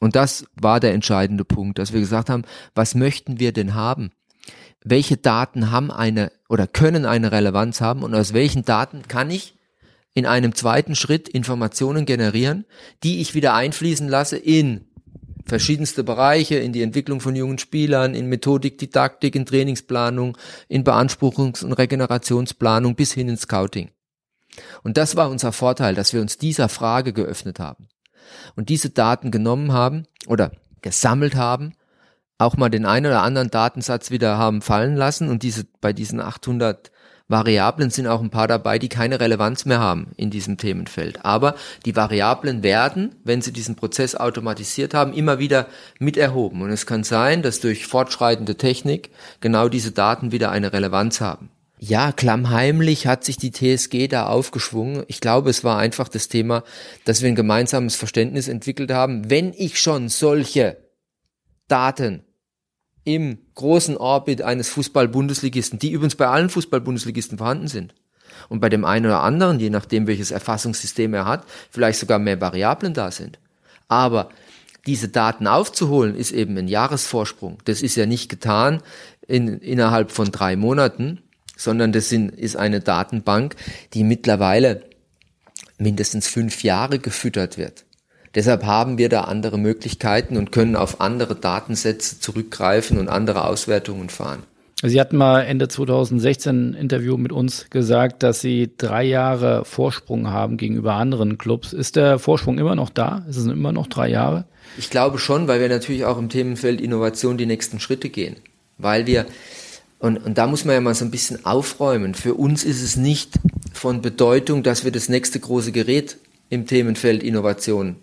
Und das war der entscheidende Punkt, dass wir gesagt haben, was möchten wir denn haben? Welche Daten haben eine oder können eine Relevanz haben und aus welchen Daten kann ich in einem zweiten Schritt Informationen generieren, die ich wieder einfließen lasse in verschiedenste Bereiche, in die Entwicklung von jungen Spielern, in Methodik, Didaktik, in Trainingsplanung, in Beanspruchungs- und Regenerationsplanung bis hin ins Scouting. Und das war unser Vorteil, dass wir uns dieser Frage geöffnet haben und diese Daten genommen haben oder gesammelt haben, auch mal den einen oder anderen Datensatz wieder haben fallen lassen und diese bei diesen 800 Variablen sind auch ein paar dabei, die keine Relevanz mehr haben in diesem Themenfeld. Aber die Variablen werden, wenn sie diesen Prozess automatisiert haben, immer wieder mit erhoben. Und es kann sein, dass durch fortschreitende Technik genau diese Daten wieder eine Relevanz haben. Ja, klammheimlich hat sich die TSG da aufgeschwungen. Ich glaube, es war einfach das Thema, dass wir ein gemeinsames Verständnis entwickelt haben. Wenn ich schon solche Daten im großen Orbit eines Fußball-Bundesligisten, die übrigens bei allen Fußball-Bundesligisten vorhanden sind, und bei dem einen oder anderen, je nachdem welches Erfassungssystem er hat, vielleicht sogar mehr Variablen da sind. Aber diese Daten aufzuholen, ist eben ein Jahresvorsprung. Das ist ja nicht getan in, innerhalb von drei Monaten, sondern das sind, ist eine Datenbank, die mittlerweile mindestens fünf Jahre gefüttert wird. Deshalb haben wir da andere Möglichkeiten und können auf andere Datensätze zurückgreifen und andere Auswertungen fahren. Sie hatten mal Ende 2016 ein Interview mit uns gesagt, dass Sie drei Jahre Vorsprung haben gegenüber anderen Clubs. Ist der Vorsprung immer noch da? Ist es immer noch drei Jahre? Ich glaube schon, weil wir natürlich auch im Themenfeld Innovation die nächsten Schritte gehen. Weil wir und, und da muss man ja mal so ein bisschen aufräumen. Für uns ist es nicht von Bedeutung, dass wir das nächste große Gerät im Themenfeld Innovation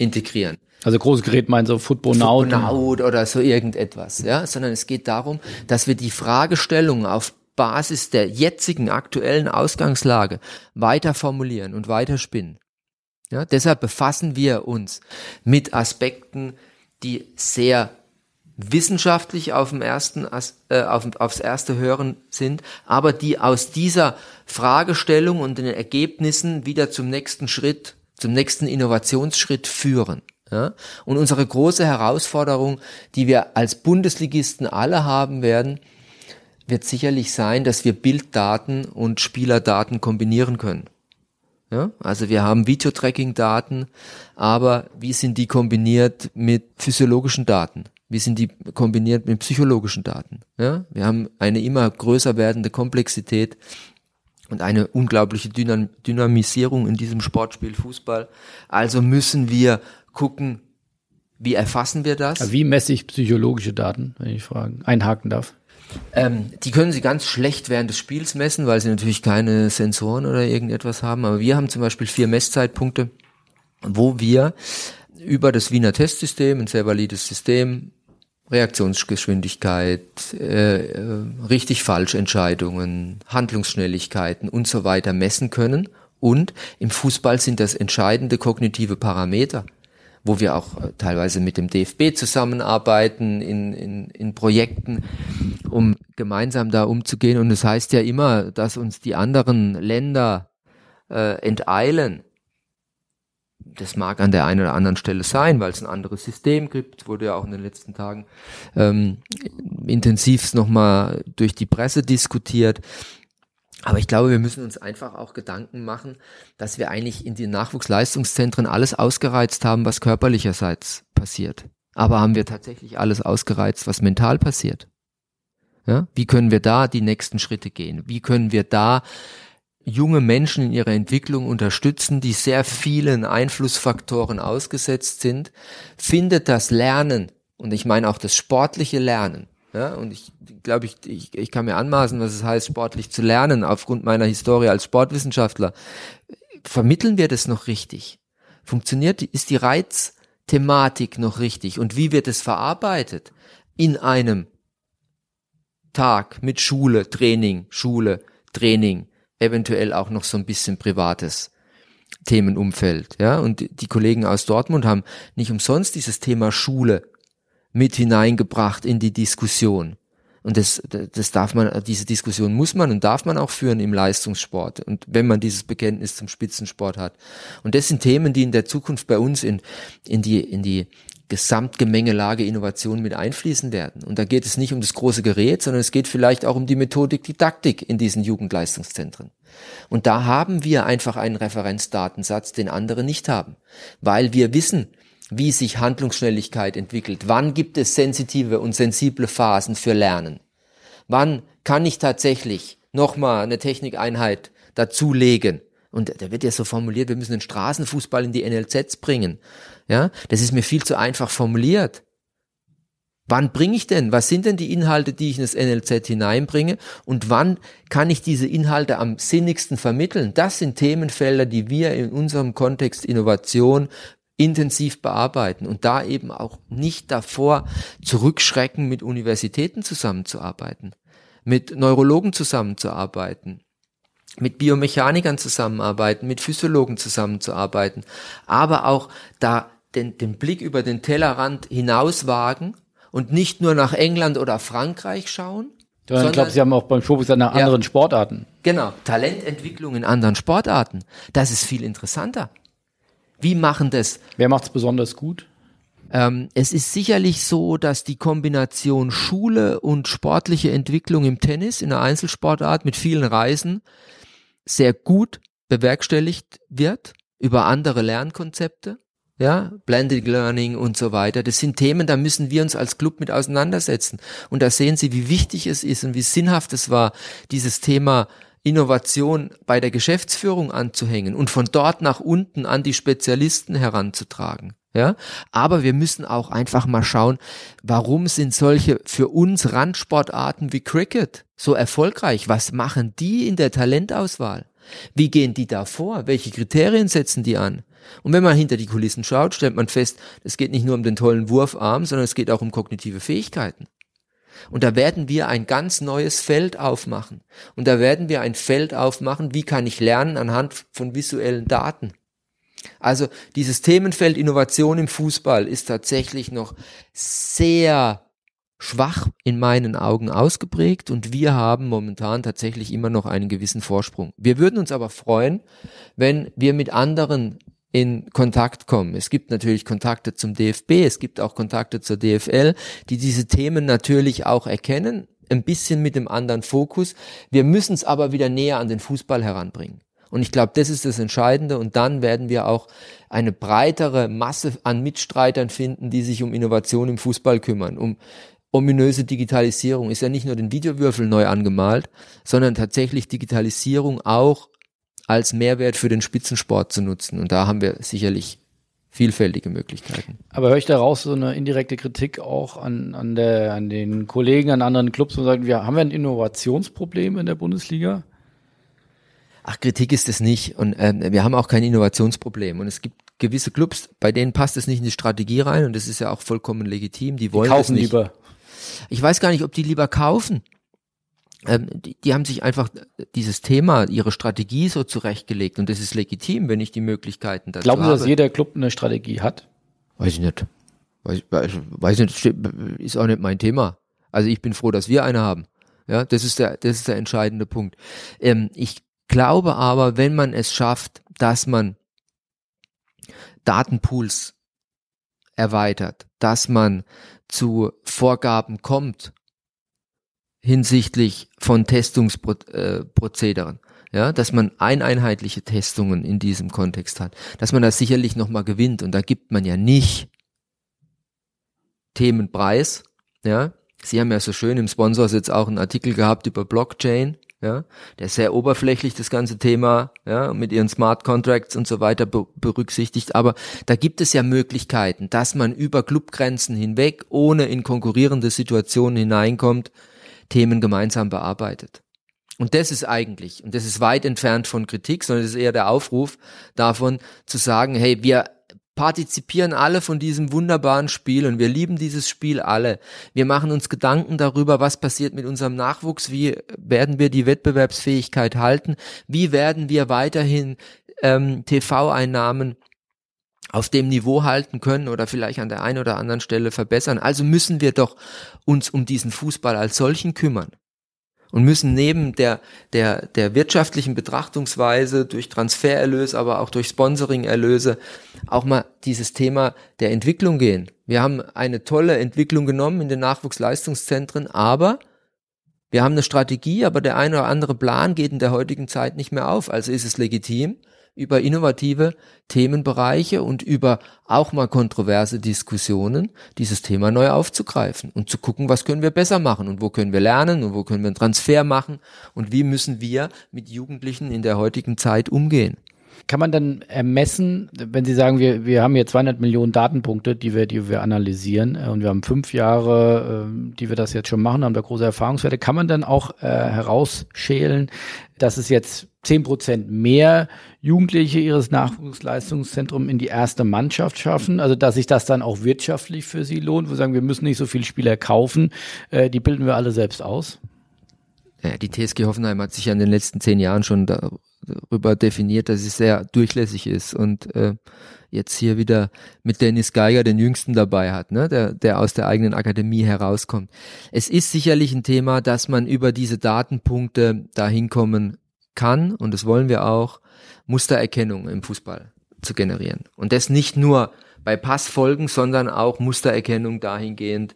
integrieren. Also großes Gerät meint so Football Now. Football oder so irgendetwas, ja, sondern es geht darum, dass wir die Fragestellungen auf Basis der jetzigen aktuellen Ausgangslage weiter formulieren und weiter spinnen. Ja, deshalb befassen wir uns mit Aspekten, die sehr wissenschaftlich auf dem ersten, äh, auf, aufs erste Hören sind, aber die aus dieser Fragestellung und den Ergebnissen wieder zum nächsten Schritt, zum nächsten Innovationsschritt führen. Ja? Und unsere große Herausforderung, die wir als Bundesligisten alle haben werden, wird sicherlich sein, dass wir Bilddaten und Spielerdaten kombinieren können. Ja, also wir haben Videotracking-Daten, aber wie sind die kombiniert mit physiologischen Daten? Wie sind die kombiniert mit psychologischen Daten? Ja, wir haben eine immer größer werdende Komplexität und eine unglaubliche Dynam Dynamisierung in diesem Sportspiel Fußball. Also müssen wir gucken, wie erfassen wir das? Wie messe ich psychologische Daten, wenn ich fragen, einhaken darf? Ähm, die können sie ganz schlecht während des Spiels messen, weil sie natürlich keine Sensoren oder irgendetwas haben. Aber wir haben zum Beispiel vier Messzeitpunkte, wo wir über das Wiener Testsystem, ein sehr valides System, Reaktionsgeschwindigkeit, äh, äh, richtig falsch Entscheidungen, Handlungsschnelligkeiten und so weiter messen können. Und im Fußball sind das entscheidende kognitive Parameter, wo wir auch äh, teilweise mit dem DFB zusammenarbeiten in, in, in Projekten, um gemeinsam da umzugehen. Und es das heißt ja immer, dass uns die anderen Länder äh, enteilen das mag an der einen oder anderen Stelle sein, weil es ein anderes System gibt, wurde ja auch in den letzten Tagen ähm, intensiv nochmal durch die Presse diskutiert. Aber ich glaube, wir müssen uns einfach auch Gedanken machen, dass wir eigentlich in den Nachwuchsleistungszentren alles ausgereizt haben, was körperlicherseits passiert. Aber haben wir tatsächlich alles ausgereizt, was mental passiert? Ja? Wie können wir da die nächsten Schritte gehen? Wie können wir da junge Menschen in ihrer Entwicklung unterstützen, die sehr vielen Einflussfaktoren ausgesetzt sind, findet das Lernen, und ich meine auch das sportliche Lernen, ja, und ich glaube, ich, ich, ich kann mir anmaßen, was es heißt, sportlich zu lernen, aufgrund meiner Historie als Sportwissenschaftler. Vermitteln wir das noch richtig? Funktioniert, ist die Reizthematik noch richtig? Und wie wird es verarbeitet? In einem Tag mit Schule, Training, Schule, Training, eventuell auch noch so ein bisschen privates Themenumfeld. Ja, und die Kollegen aus Dortmund haben nicht umsonst dieses Thema Schule mit hineingebracht in die Diskussion. Und das, das darf man, diese Diskussion muss man und darf man auch führen im Leistungssport. Und wenn man dieses Bekenntnis zum Spitzensport hat. Und das sind Themen, die in der Zukunft bei uns in, in die, in die Gesamtgemengelage Innovation mit einfließen werden. Und da geht es nicht um das große Gerät, sondern es geht vielleicht auch um die Methodik, Didaktik in diesen Jugendleistungszentren. Und da haben wir einfach einen Referenzdatensatz, den andere nicht haben, weil wir wissen, wie sich Handlungsschnelligkeit entwickelt. Wann gibt es sensitive und sensible Phasen für Lernen? Wann kann ich tatsächlich nochmal eine Technikeinheit dazulegen? Und da wird ja so formuliert, wir müssen den Straßenfußball in die NLZs bringen. Ja, das ist mir viel zu einfach formuliert. Wann bringe ich denn? Was sind denn die Inhalte, die ich in das NLZ hineinbringe? Und wann kann ich diese Inhalte am sinnigsten vermitteln? Das sind Themenfelder, die wir in unserem Kontext Innovation intensiv bearbeiten und da eben auch nicht davor zurückschrecken, mit Universitäten zusammenzuarbeiten, mit Neurologen zusammenzuarbeiten, mit Biomechanikern zusammenarbeiten, mit Physiologen zusammenzuarbeiten, aber auch da den, den Blick über den Tellerrand hinauswagen und nicht nur nach England oder Frankreich schauen. Ja, ich glaube, Sie haben auch beim Fokus nach ja, anderen Sportarten. Genau, Talententwicklung in anderen Sportarten. Das ist viel interessanter. Wie machen das? Wer macht es besonders gut? Ähm, es ist sicherlich so, dass die Kombination Schule und sportliche Entwicklung im Tennis in der Einzelsportart mit vielen Reisen sehr gut bewerkstelligt wird über andere Lernkonzepte ja, Blended Learning und so weiter. Das sind Themen, da müssen wir uns als Club mit auseinandersetzen. Und da sehen Sie, wie wichtig es ist und wie sinnhaft es war, dieses Thema Innovation bei der Geschäftsführung anzuhängen und von dort nach unten an die Spezialisten heranzutragen. Ja, aber wir müssen auch einfach mal schauen, warum sind solche für uns Randsportarten wie Cricket so erfolgreich? Was machen die in der Talentauswahl? Wie gehen die da vor? Welche Kriterien setzen die an? Und wenn man hinter die Kulissen schaut, stellt man fest, es geht nicht nur um den tollen Wurfarm, sondern es geht auch um kognitive Fähigkeiten. Und da werden wir ein ganz neues Feld aufmachen. Und da werden wir ein Feld aufmachen, wie kann ich lernen anhand von visuellen Daten. Also dieses Themenfeld Innovation im Fußball ist tatsächlich noch sehr schwach in meinen Augen ausgeprägt und wir haben momentan tatsächlich immer noch einen gewissen Vorsprung. Wir würden uns aber freuen, wenn wir mit anderen in Kontakt kommen. Es gibt natürlich Kontakte zum DFB, es gibt auch Kontakte zur DFL, die diese Themen natürlich auch erkennen, ein bisschen mit dem anderen Fokus. Wir müssen es aber wieder näher an den Fußball heranbringen. Und ich glaube, das ist das Entscheidende. Und dann werden wir auch eine breitere Masse an Mitstreitern finden, die sich um Innovation im Fußball kümmern, um ominöse Digitalisierung. Ist ja nicht nur den Videowürfel neu angemalt, sondern tatsächlich Digitalisierung auch als Mehrwert für den Spitzensport zu nutzen. Und da haben wir sicherlich vielfältige Möglichkeiten. Aber höre ich daraus so eine indirekte Kritik auch an, an, der, an den Kollegen, an anderen Clubs und sagen, wir haben wir ein Innovationsproblem in der Bundesliga? Ach, Kritik ist es nicht. Und äh, wir haben auch kein Innovationsproblem. Und es gibt gewisse Clubs, bei denen passt es nicht in die Strategie rein und das ist ja auch vollkommen legitim. Die wollen die kaufen es nicht. lieber. Ich weiß gar nicht, ob die lieber kaufen ähm, die, die haben sich einfach dieses Thema, ihre Strategie so zurechtgelegt und das ist legitim, wenn ich die Möglichkeiten dazu Glauben Sie, dass jeder Club eine Strategie hat? Weiß ich nicht. Weiß, weiß nicht, ist auch nicht mein Thema. Also ich bin froh, dass wir eine haben. Ja, das ist der, das ist der entscheidende Punkt. Ähm, ich glaube aber, wenn man es schafft, dass man Datenpools erweitert, dass man zu Vorgaben kommt hinsichtlich von Testungsprozederen. Ja, dass man eineinheitliche Testungen in diesem Kontext hat, dass man das sicherlich nochmal gewinnt und da gibt man ja nicht Themenpreis, ja. Sie haben ja so schön im Sponsors jetzt auch einen Artikel gehabt über Blockchain, ja, der sehr oberflächlich das ganze Thema, ja, mit ihren Smart Contracts und so weiter berücksichtigt. Aber da gibt es ja Möglichkeiten, dass man über Clubgrenzen hinweg, ohne in konkurrierende Situationen hineinkommt, Themen gemeinsam bearbeitet. Und das ist eigentlich, und das ist weit entfernt von Kritik, sondern das ist eher der Aufruf davon zu sagen, hey, wir partizipieren alle von diesem wunderbaren Spiel und wir lieben dieses Spiel alle. Wir machen uns Gedanken darüber, was passiert mit unserem Nachwuchs, wie werden wir die Wettbewerbsfähigkeit halten, wie werden wir weiterhin ähm, TV-Einnahmen auf dem Niveau halten können oder vielleicht an der einen oder anderen Stelle verbessern. Also müssen wir doch uns um diesen Fußball als solchen kümmern und müssen neben der, der, der wirtschaftlichen Betrachtungsweise durch Transfererlöse, aber auch durch Sponsoringerlöse auch mal dieses Thema der Entwicklung gehen. Wir haben eine tolle Entwicklung genommen in den Nachwuchsleistungszentren, aber wir haben eine Strategie, aber der eine oder andere Plan geht in der heutigen Zeit nicht mehr auf. Also ist es legitim, über innovative Themenbereiche und über auch mal kontroverse Diskussionen dieses Thema neu aufzugreifen und zu gucken, was können wir besser machen und wo können wir lernen und wo können wir einen Transfer machen und wie müssen wir mit Jugendlichen in der heutigen Zeit umgehen. Kann man dann ermessen, wenn Sie sagen, wir, wir haben hier 200 Millionen Datenpunkte, die wir, die wir analysieren äh, und wir haben fünf Jahre, äh, die wir das jetzt schon machen, haben da große Erfahrungswerte, kann man dann auch äh, herausschälen, dass es jetzt zehn Prozent mehr Jugendliche ihres Nachwuchsleistungszentrums in die erste Mannschaft schaffen, also dass sich das dann auch wirtschaftlich für sie lohnt, wo wir sagen, wir müssen nicht so viele Spieler kaufen, äh, die bilden wir alle selbst aus? Die TSG Hoffenheim hat sich ja in den letzten zehn Jahren schon darüber definiert, dass sie sehr durchlässig ist und äh, jetzt hier wieder mit Dennis Geiger den Jüngsten dabei hat, ne, der, der aus der eigenen Akademie herauskommt. Es ist sicherlich ein Thema, dass man über diese Datenpunkte dahin kommen kann und das wollen wir auch, Mustererkennung im Fußball zu generieren. Und das nicht nur bei Passfolgen, sondern auch Mustererkennung dahingehend,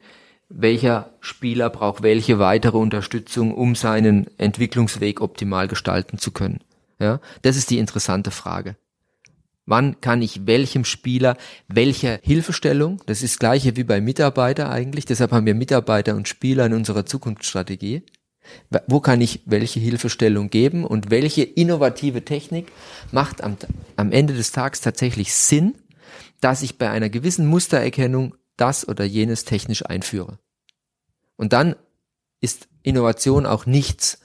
welcher Spieler braucht welche weitere Unterstützung, um seinen Entwicklungsweg optimal gestalten zu können. Ja, das ist die interessante Frage. Wann kann ich welchem Spieler welche Hilfestellung, das ist gleiche wie bei Mitarbeiter eigentlich, deshalb haben wir Mitarbeiter und Spieler in unserer Zukunftsstrategie. Wo kann ich welche Hilfestellung geben und welche innovative Technik macht am, am Ende des Tages tatsächlich Sinn, dass ich bei einer gewissen Mustererkennung das oder jenes technisch einführe. Und dann ist Innovation auch nichts,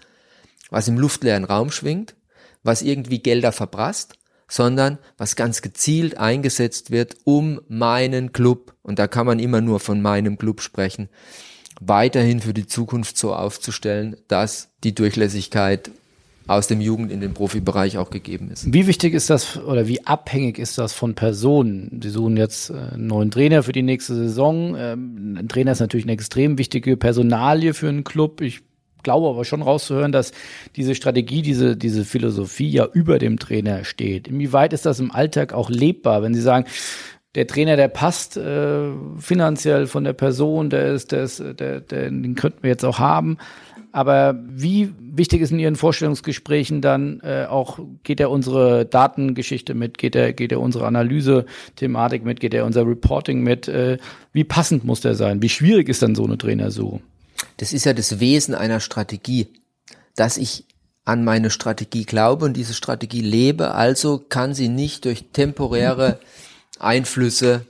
was im luftleeren Raum schwingt, was irgendwie Gelder verprasst, sondern was ganz gezielt eingesetzt wird, um meinen Club, und da kann man immer nur von meinem Club sprechen, weiterhin für die Zukunft so aufzustellen, dass die Durchlässigkeit aus dem Jugend in den Profibereich auch gegeben ist. Wie wichtig ist das oder wie abhängig ist das von Personen? Sie suchen jetzt äh, einen neuen Trainer für die nächste Saison. Ähm, ein Trainer ist natürlich eine extrem wichtige Personalie für einen Club. Ich glaube aber schon rauszuhören, dass diese Strategie, diese, diese Philosophie ja über dem Trainer steht. Inwieweit ist das im Alltag auch lebbar, wenn Sie sagen, der Trainer, der passt äh, finanziell von der Person, der ist, der ist, der, der, den könnten wir jetzt auch haben. Aber wie wichtig ist in Ihren Vorstellungsgesprächen dann äh, auch, geht er unsere Datengeschichte mit, geht er, geht er unsere Analyse-Thematik mit, geht er unser Reporting mit? Äh, wie passend muss der sein? Wie schwierig ist dann so eine Trainer so? Das ist ja das Wesen einer Strategie, dass ich an meine Strategie glaube und diese Strategie lebe, also kann sie nicht durch temporäre Einflüsse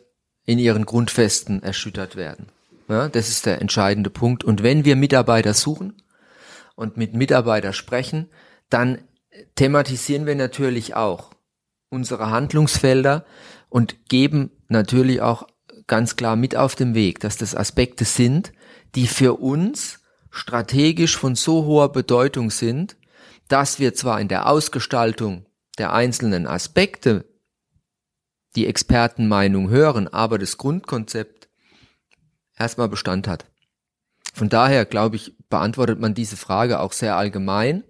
in ihren Grundfesten erschüttert werden. Ja, das ist der entscheidende Punkt. Und wenn wir Mitarbeiter suchen und mit Mitarbeitern sprechen, dann thematisieren wir natürlich auch unsere Handlungsfelder und geben natürlich auch ganz klar mit auf den Weg, dass das Aspekte sind, die für uns strategisch von so hoher Bedeutung sind, dass wir zwar in der Ausgestaltung der einzelnen Aspekte die Expertenmeinung hören, aber das Grundkonzept erstmal Bestand hat. Von daher, glaube ich, beantwortet man diese Frage auch sehr allgemein,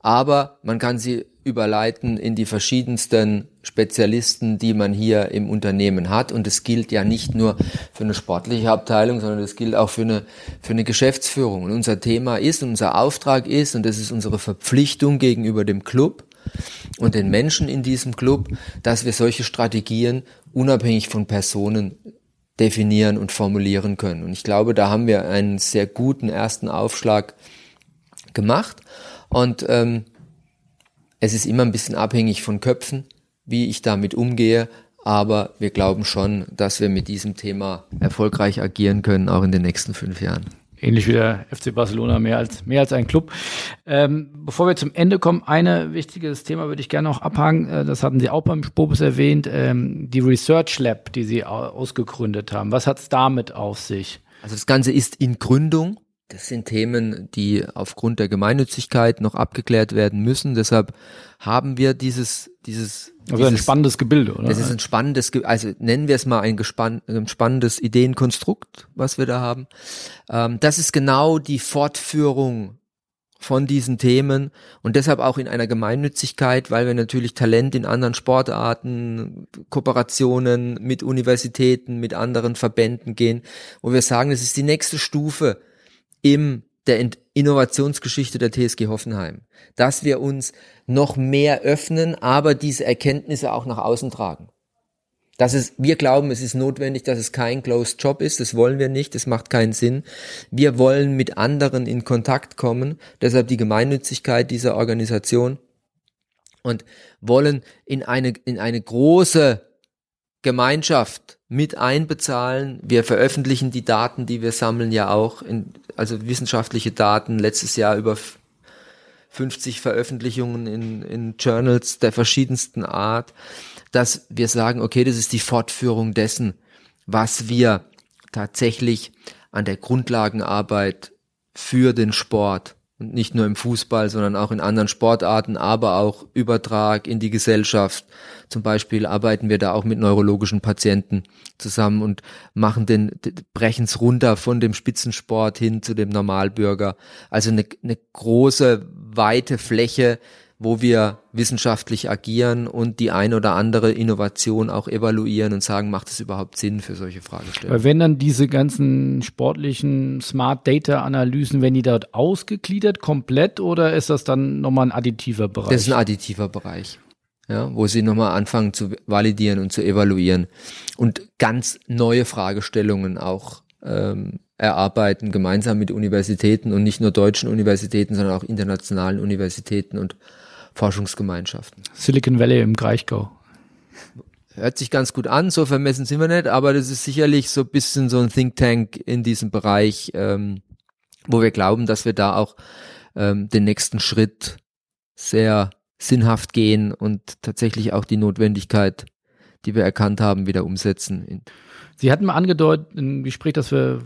aber man kann sie überleiten in die verschiedensten Spezialisten, die man hier im Unternehmen hat. Und es gilt ja nicht nur für eine sportliche Abteilung, sondern es gilt auch für eine, für eine Geschäftsführung. Und unser Thema ist, unser Auftrag ist, und das ist unsere Verpflichtung gegenüber dem Club und den Menschen in diesem Club, dass wir solche Strategien unabhängig von Personen definieren und formulieren können. Und ich glaube, da haben wir einen sehr guten ersten Aufschlag gemacht. Und ähm, es ist immer ein bisschen abhängig von Köpfen, wie ich damit umgehe, aber wir glauben schon, dass wir mit diesem Thema erfolgreich agieren können, auch in den nächsten fünf Jahren. Ähnlich wie der FC Barcelona, mehr als, mehr als ein Club. Ähm, bevor wir zum Ende kommen, ein wichtiges Thema würde ich gerne noch abhangen. Äh, das hatten Sie auch beim Spobus erwähnt, ähm, die Research Lab, die Sie ausgegründet haben. Was hat es damit auf sich? Also das Ganze ist in Gründung. Das sind Themen, die aufgrund der Gemeinnützigkeit noch abgeklärt werden müssen. Deshalb haben wir dieses, dieses. Also dieses, ein spannendes Gebilde, oder? Das ist ein spannendes, also nennen wir es mal ein, gespann, ein spannendes Ideenkonstrukt, was wir da haben. Ähm, das ist genau die Fortführung von diesen Themen und deshalb auch in einer Gemeinnützigkeit, weil wir natürlich Talent in anderen Sportarten, Kooperationen mit Universitäten, mit anderen Verbänden gehen, wo wir sagen, das ist die nächste Stufe im der Innovationsgeschichte der TSG Hoffenheim, dass wir uns noch mehr öffnen, aber diese Erkenntnisse auch nach außen tragen. Das ist, wir glauben, es ist notwendig, dass es kein Closed Job ist. Das wollen wir nicht. Das macht keinen Sinn. Wir wollen mit anderen in Kontakt kommen. Deshalb die Gemeinnützigkeit dieser Organisation und wollen in eine, in eine große Gemeinschaft mit einbezahlen. Wir veröffentlichen die Daten, die wir sammeln, ja auch, in, also wissenschaftliche Daten. Letztes Jahr über 50 Veröffentlichungen in, in Journals der verschiedensten Art dass wir sagen, okay, das ist die Fortführung dessen, was wir tatsächlich an der Grundlagenarbeit für den Sport und nicht nur im Fußball, sondern auch in anderen Sportarten, aber auch Übertrag in die Gesellschaft. Zum Beispiel arbeiten wir da auch mit neurologischen Patienten zusammen und machen den, brechen es runter von dem Spitzensport hin zu dem Normalbürger. Also eine, eine große, weite Fläche, wo wir wissenschaftlich agieren und die ein oder andere Innovation auch evaluieren und sagen, macht es überhaupt Sinn für solche Fragestellungen. Weil wenn dann diese ganzen sportlichen Smart Data Analysen, wenn die dort ausgegliedert komplett oder ist das dann nochmal ein additiver Bereich? Das ist ein additiver Bereich. Ja, wo sie nochmal anfangen zu validieren und zu evaluieren und ganz neue Fragestellungen auch ähm, erarbeiten, gemeinsam mit Universitäten und nicht nur deutschen Universitäten, sondern auch internationalen Universitäten und Forschungsgemeinschaften. Silicon Valley im Kraichgau. Hört sich ganz gut an, so vermessen sind wir nicht, aber das ist sicherlich so ein bisschen so ein Think Tank in diesem Bereich, ähm, wo wir glauben, dass wir da auch ähm, den nächsten Schritt sehr sinnhaft gehen und tatsächlich auch die Notwendigkeit, die wir erkannt haben, wieder umsetzen. Sie hatten mal angedeutet im Gespräch, dass wir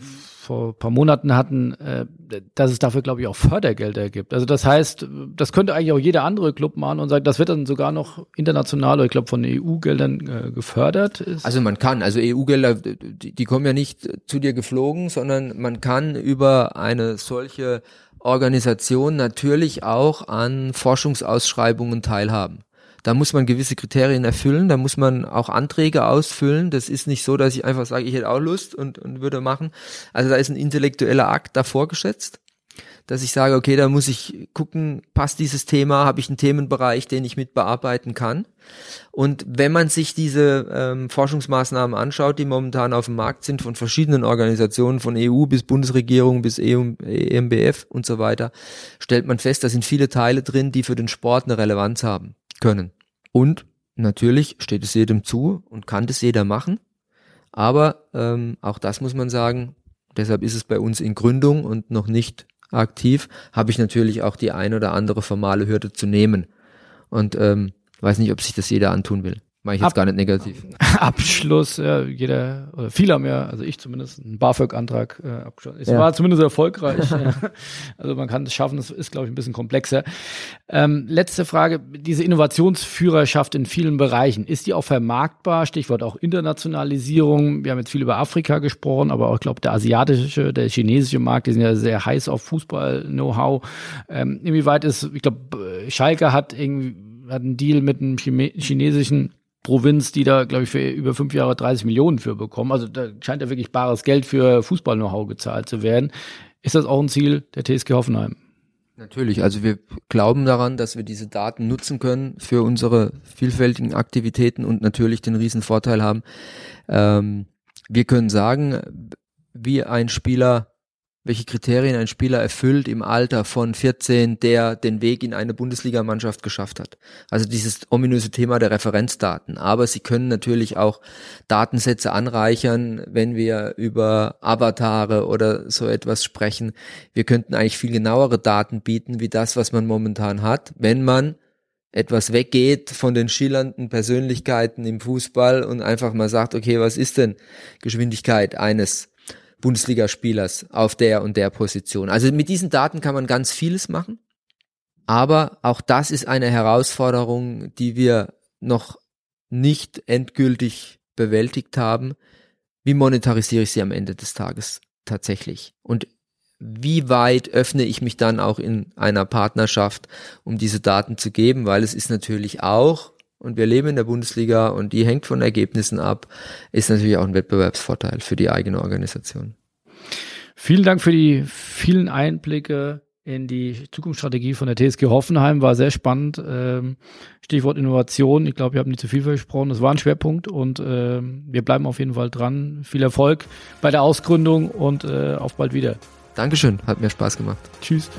vor ein paar Monaten hatten, äh, dass es dafür, glaube ich, auch Fördergelder gibt. Also das heißt, das könnte eigentlich auch jeder andere Club machen und sagen, das wird dann sogar noch international oder ich glaube von EU-Geldern äh, gefördert. Ist. Also man kann, also EU-Gelder, die, die kommen ja nicht zu dir geflogen, sondern man kann über eine solche Organisation natürlich auch an Forschungsausschreibungen teilhaben. Da muss man gewisse Kriterien erfüllen, da muss man auch Anträge ausfüllen. Das ist nicht so, dass ich einfach sage, ich hätte auch Lust und, und würde machen. Also da ist ein intellektueller Akt davor geschätzt, dass ich sage, okay, da muss ich gucken, passt dieses Thema, habe ich einen Themenbereich, den ich mit bearbeiten kann. Und wenn man sich diese ähm, Forschungsmaßnahmen anschaut, die momentan auf dem Markt sind, von verschiedenen Organisationen, von EU bis Bundesregierung bis EMBF und so weiter, stellt man fest, da sind viele Teile drin, die für den Sport eine Relevanz haben können. Und natürlich steht es jedem zu und kann das jeder machen. Aber ähm, auch das muss man sagen, deshalb ist es bei uns in Gründung und noch nicht aktiv, habe ich natürlich auch die ein oder andere formale Hürde zu nehmen. Und ähm, weiß nicht, ob sich das jeder antun will. Mache ich jetzt Ab gar nicht negativ. Abschluss, ja, jeder, oder viele haben ja, also ich zumindest, einen BAföG-Antrag äh, abgeschlossen. Es ja. war zumindest erfolgreich. also man kann es schaffen, das ist, glaube ich, ein bisschen komplexer. Ähm, letzte Frage, diese Innovationsführerschaft in vielen Bereichen, ist die auch vermarktbar? Stichwort auch Internationalisierung. Wir haben jetzt viel über Afrika gesprochen, aber auch, ich glaube, der asiatische, der chinesische Markt, die sind ja sehr heiß auf Fußball-Know-how. Ähm, inwieweit ist, ich glaube, Schalke hat irgendwie hat einen Deal mit einem chinesischen Provinz, die da, glaube ich, für über fünf Jahre 30 Millionen für bekommen. Also da scheint ja wirklich bares Geld für Fußball-Know-how gezahlt zu werden. Ist das auch ein Ziel der TSG Hoffenheim? Natürlich, also wir glauben daran, dass wir diese Daten nutzen können für unsere vielfältigen Aktivitäten und natürlich den riesen Vorteil haben. Ähm, wir können sagen, wie ein Spieler welche Kriterien ein Spieler erfüllt im Alter von 14, der den Weg in eine Bundesligamannschaft geschafft hat. Also dieses ominöse Thema der Referenzdaten. Aber sie können natürlich auch Datensätze anreichern, wenn wir über Avatare oder so etwas sprechen. Wir könnten eigentlich viel genauere Daten bieten, wie das, was man momentan hat, wenn man etwas weggeht von den schillernden Persönlichkeiten im Fußball und einfach mal sagt, okay, was ist denn Geschwindigkeit eines Bundesligaspielers auf der und der Position. Also mit diesen Daten kann man ganz vieles machen. Aber auch das ist eine Herausforderung, die wir noch nicht endgültig bewältigt haben. Wie monetarisiere ich sie am Ende des Tages tatsächlich? Und wie weit öffne ich mich dann auch in einer Partnerschaft, um diese Daten zu geben? Weil es ist natürlich auch, und wir leben in der Bundesliga und die hängt von Ergebnissen ab, ist natürlich auch ein Wettbewerbsvorteil für die eigene Organisation. Vielen Dank für die vielen Einblicke in die Zukunftsstrategie von der TSG Hoffenheim. War sehr spannend. Ähm, Stichwort Innovation. Ich glaube, wir haben nicht zu viel versprochen. Das war ein Schwerpunkt und ähm, wir bleiben auf jeden Fall dran. Viel Erfolg bei der Ausgründung und äh, auf bald wieder. Dankeschön, hat mir Spaß gemacht. Tschüss.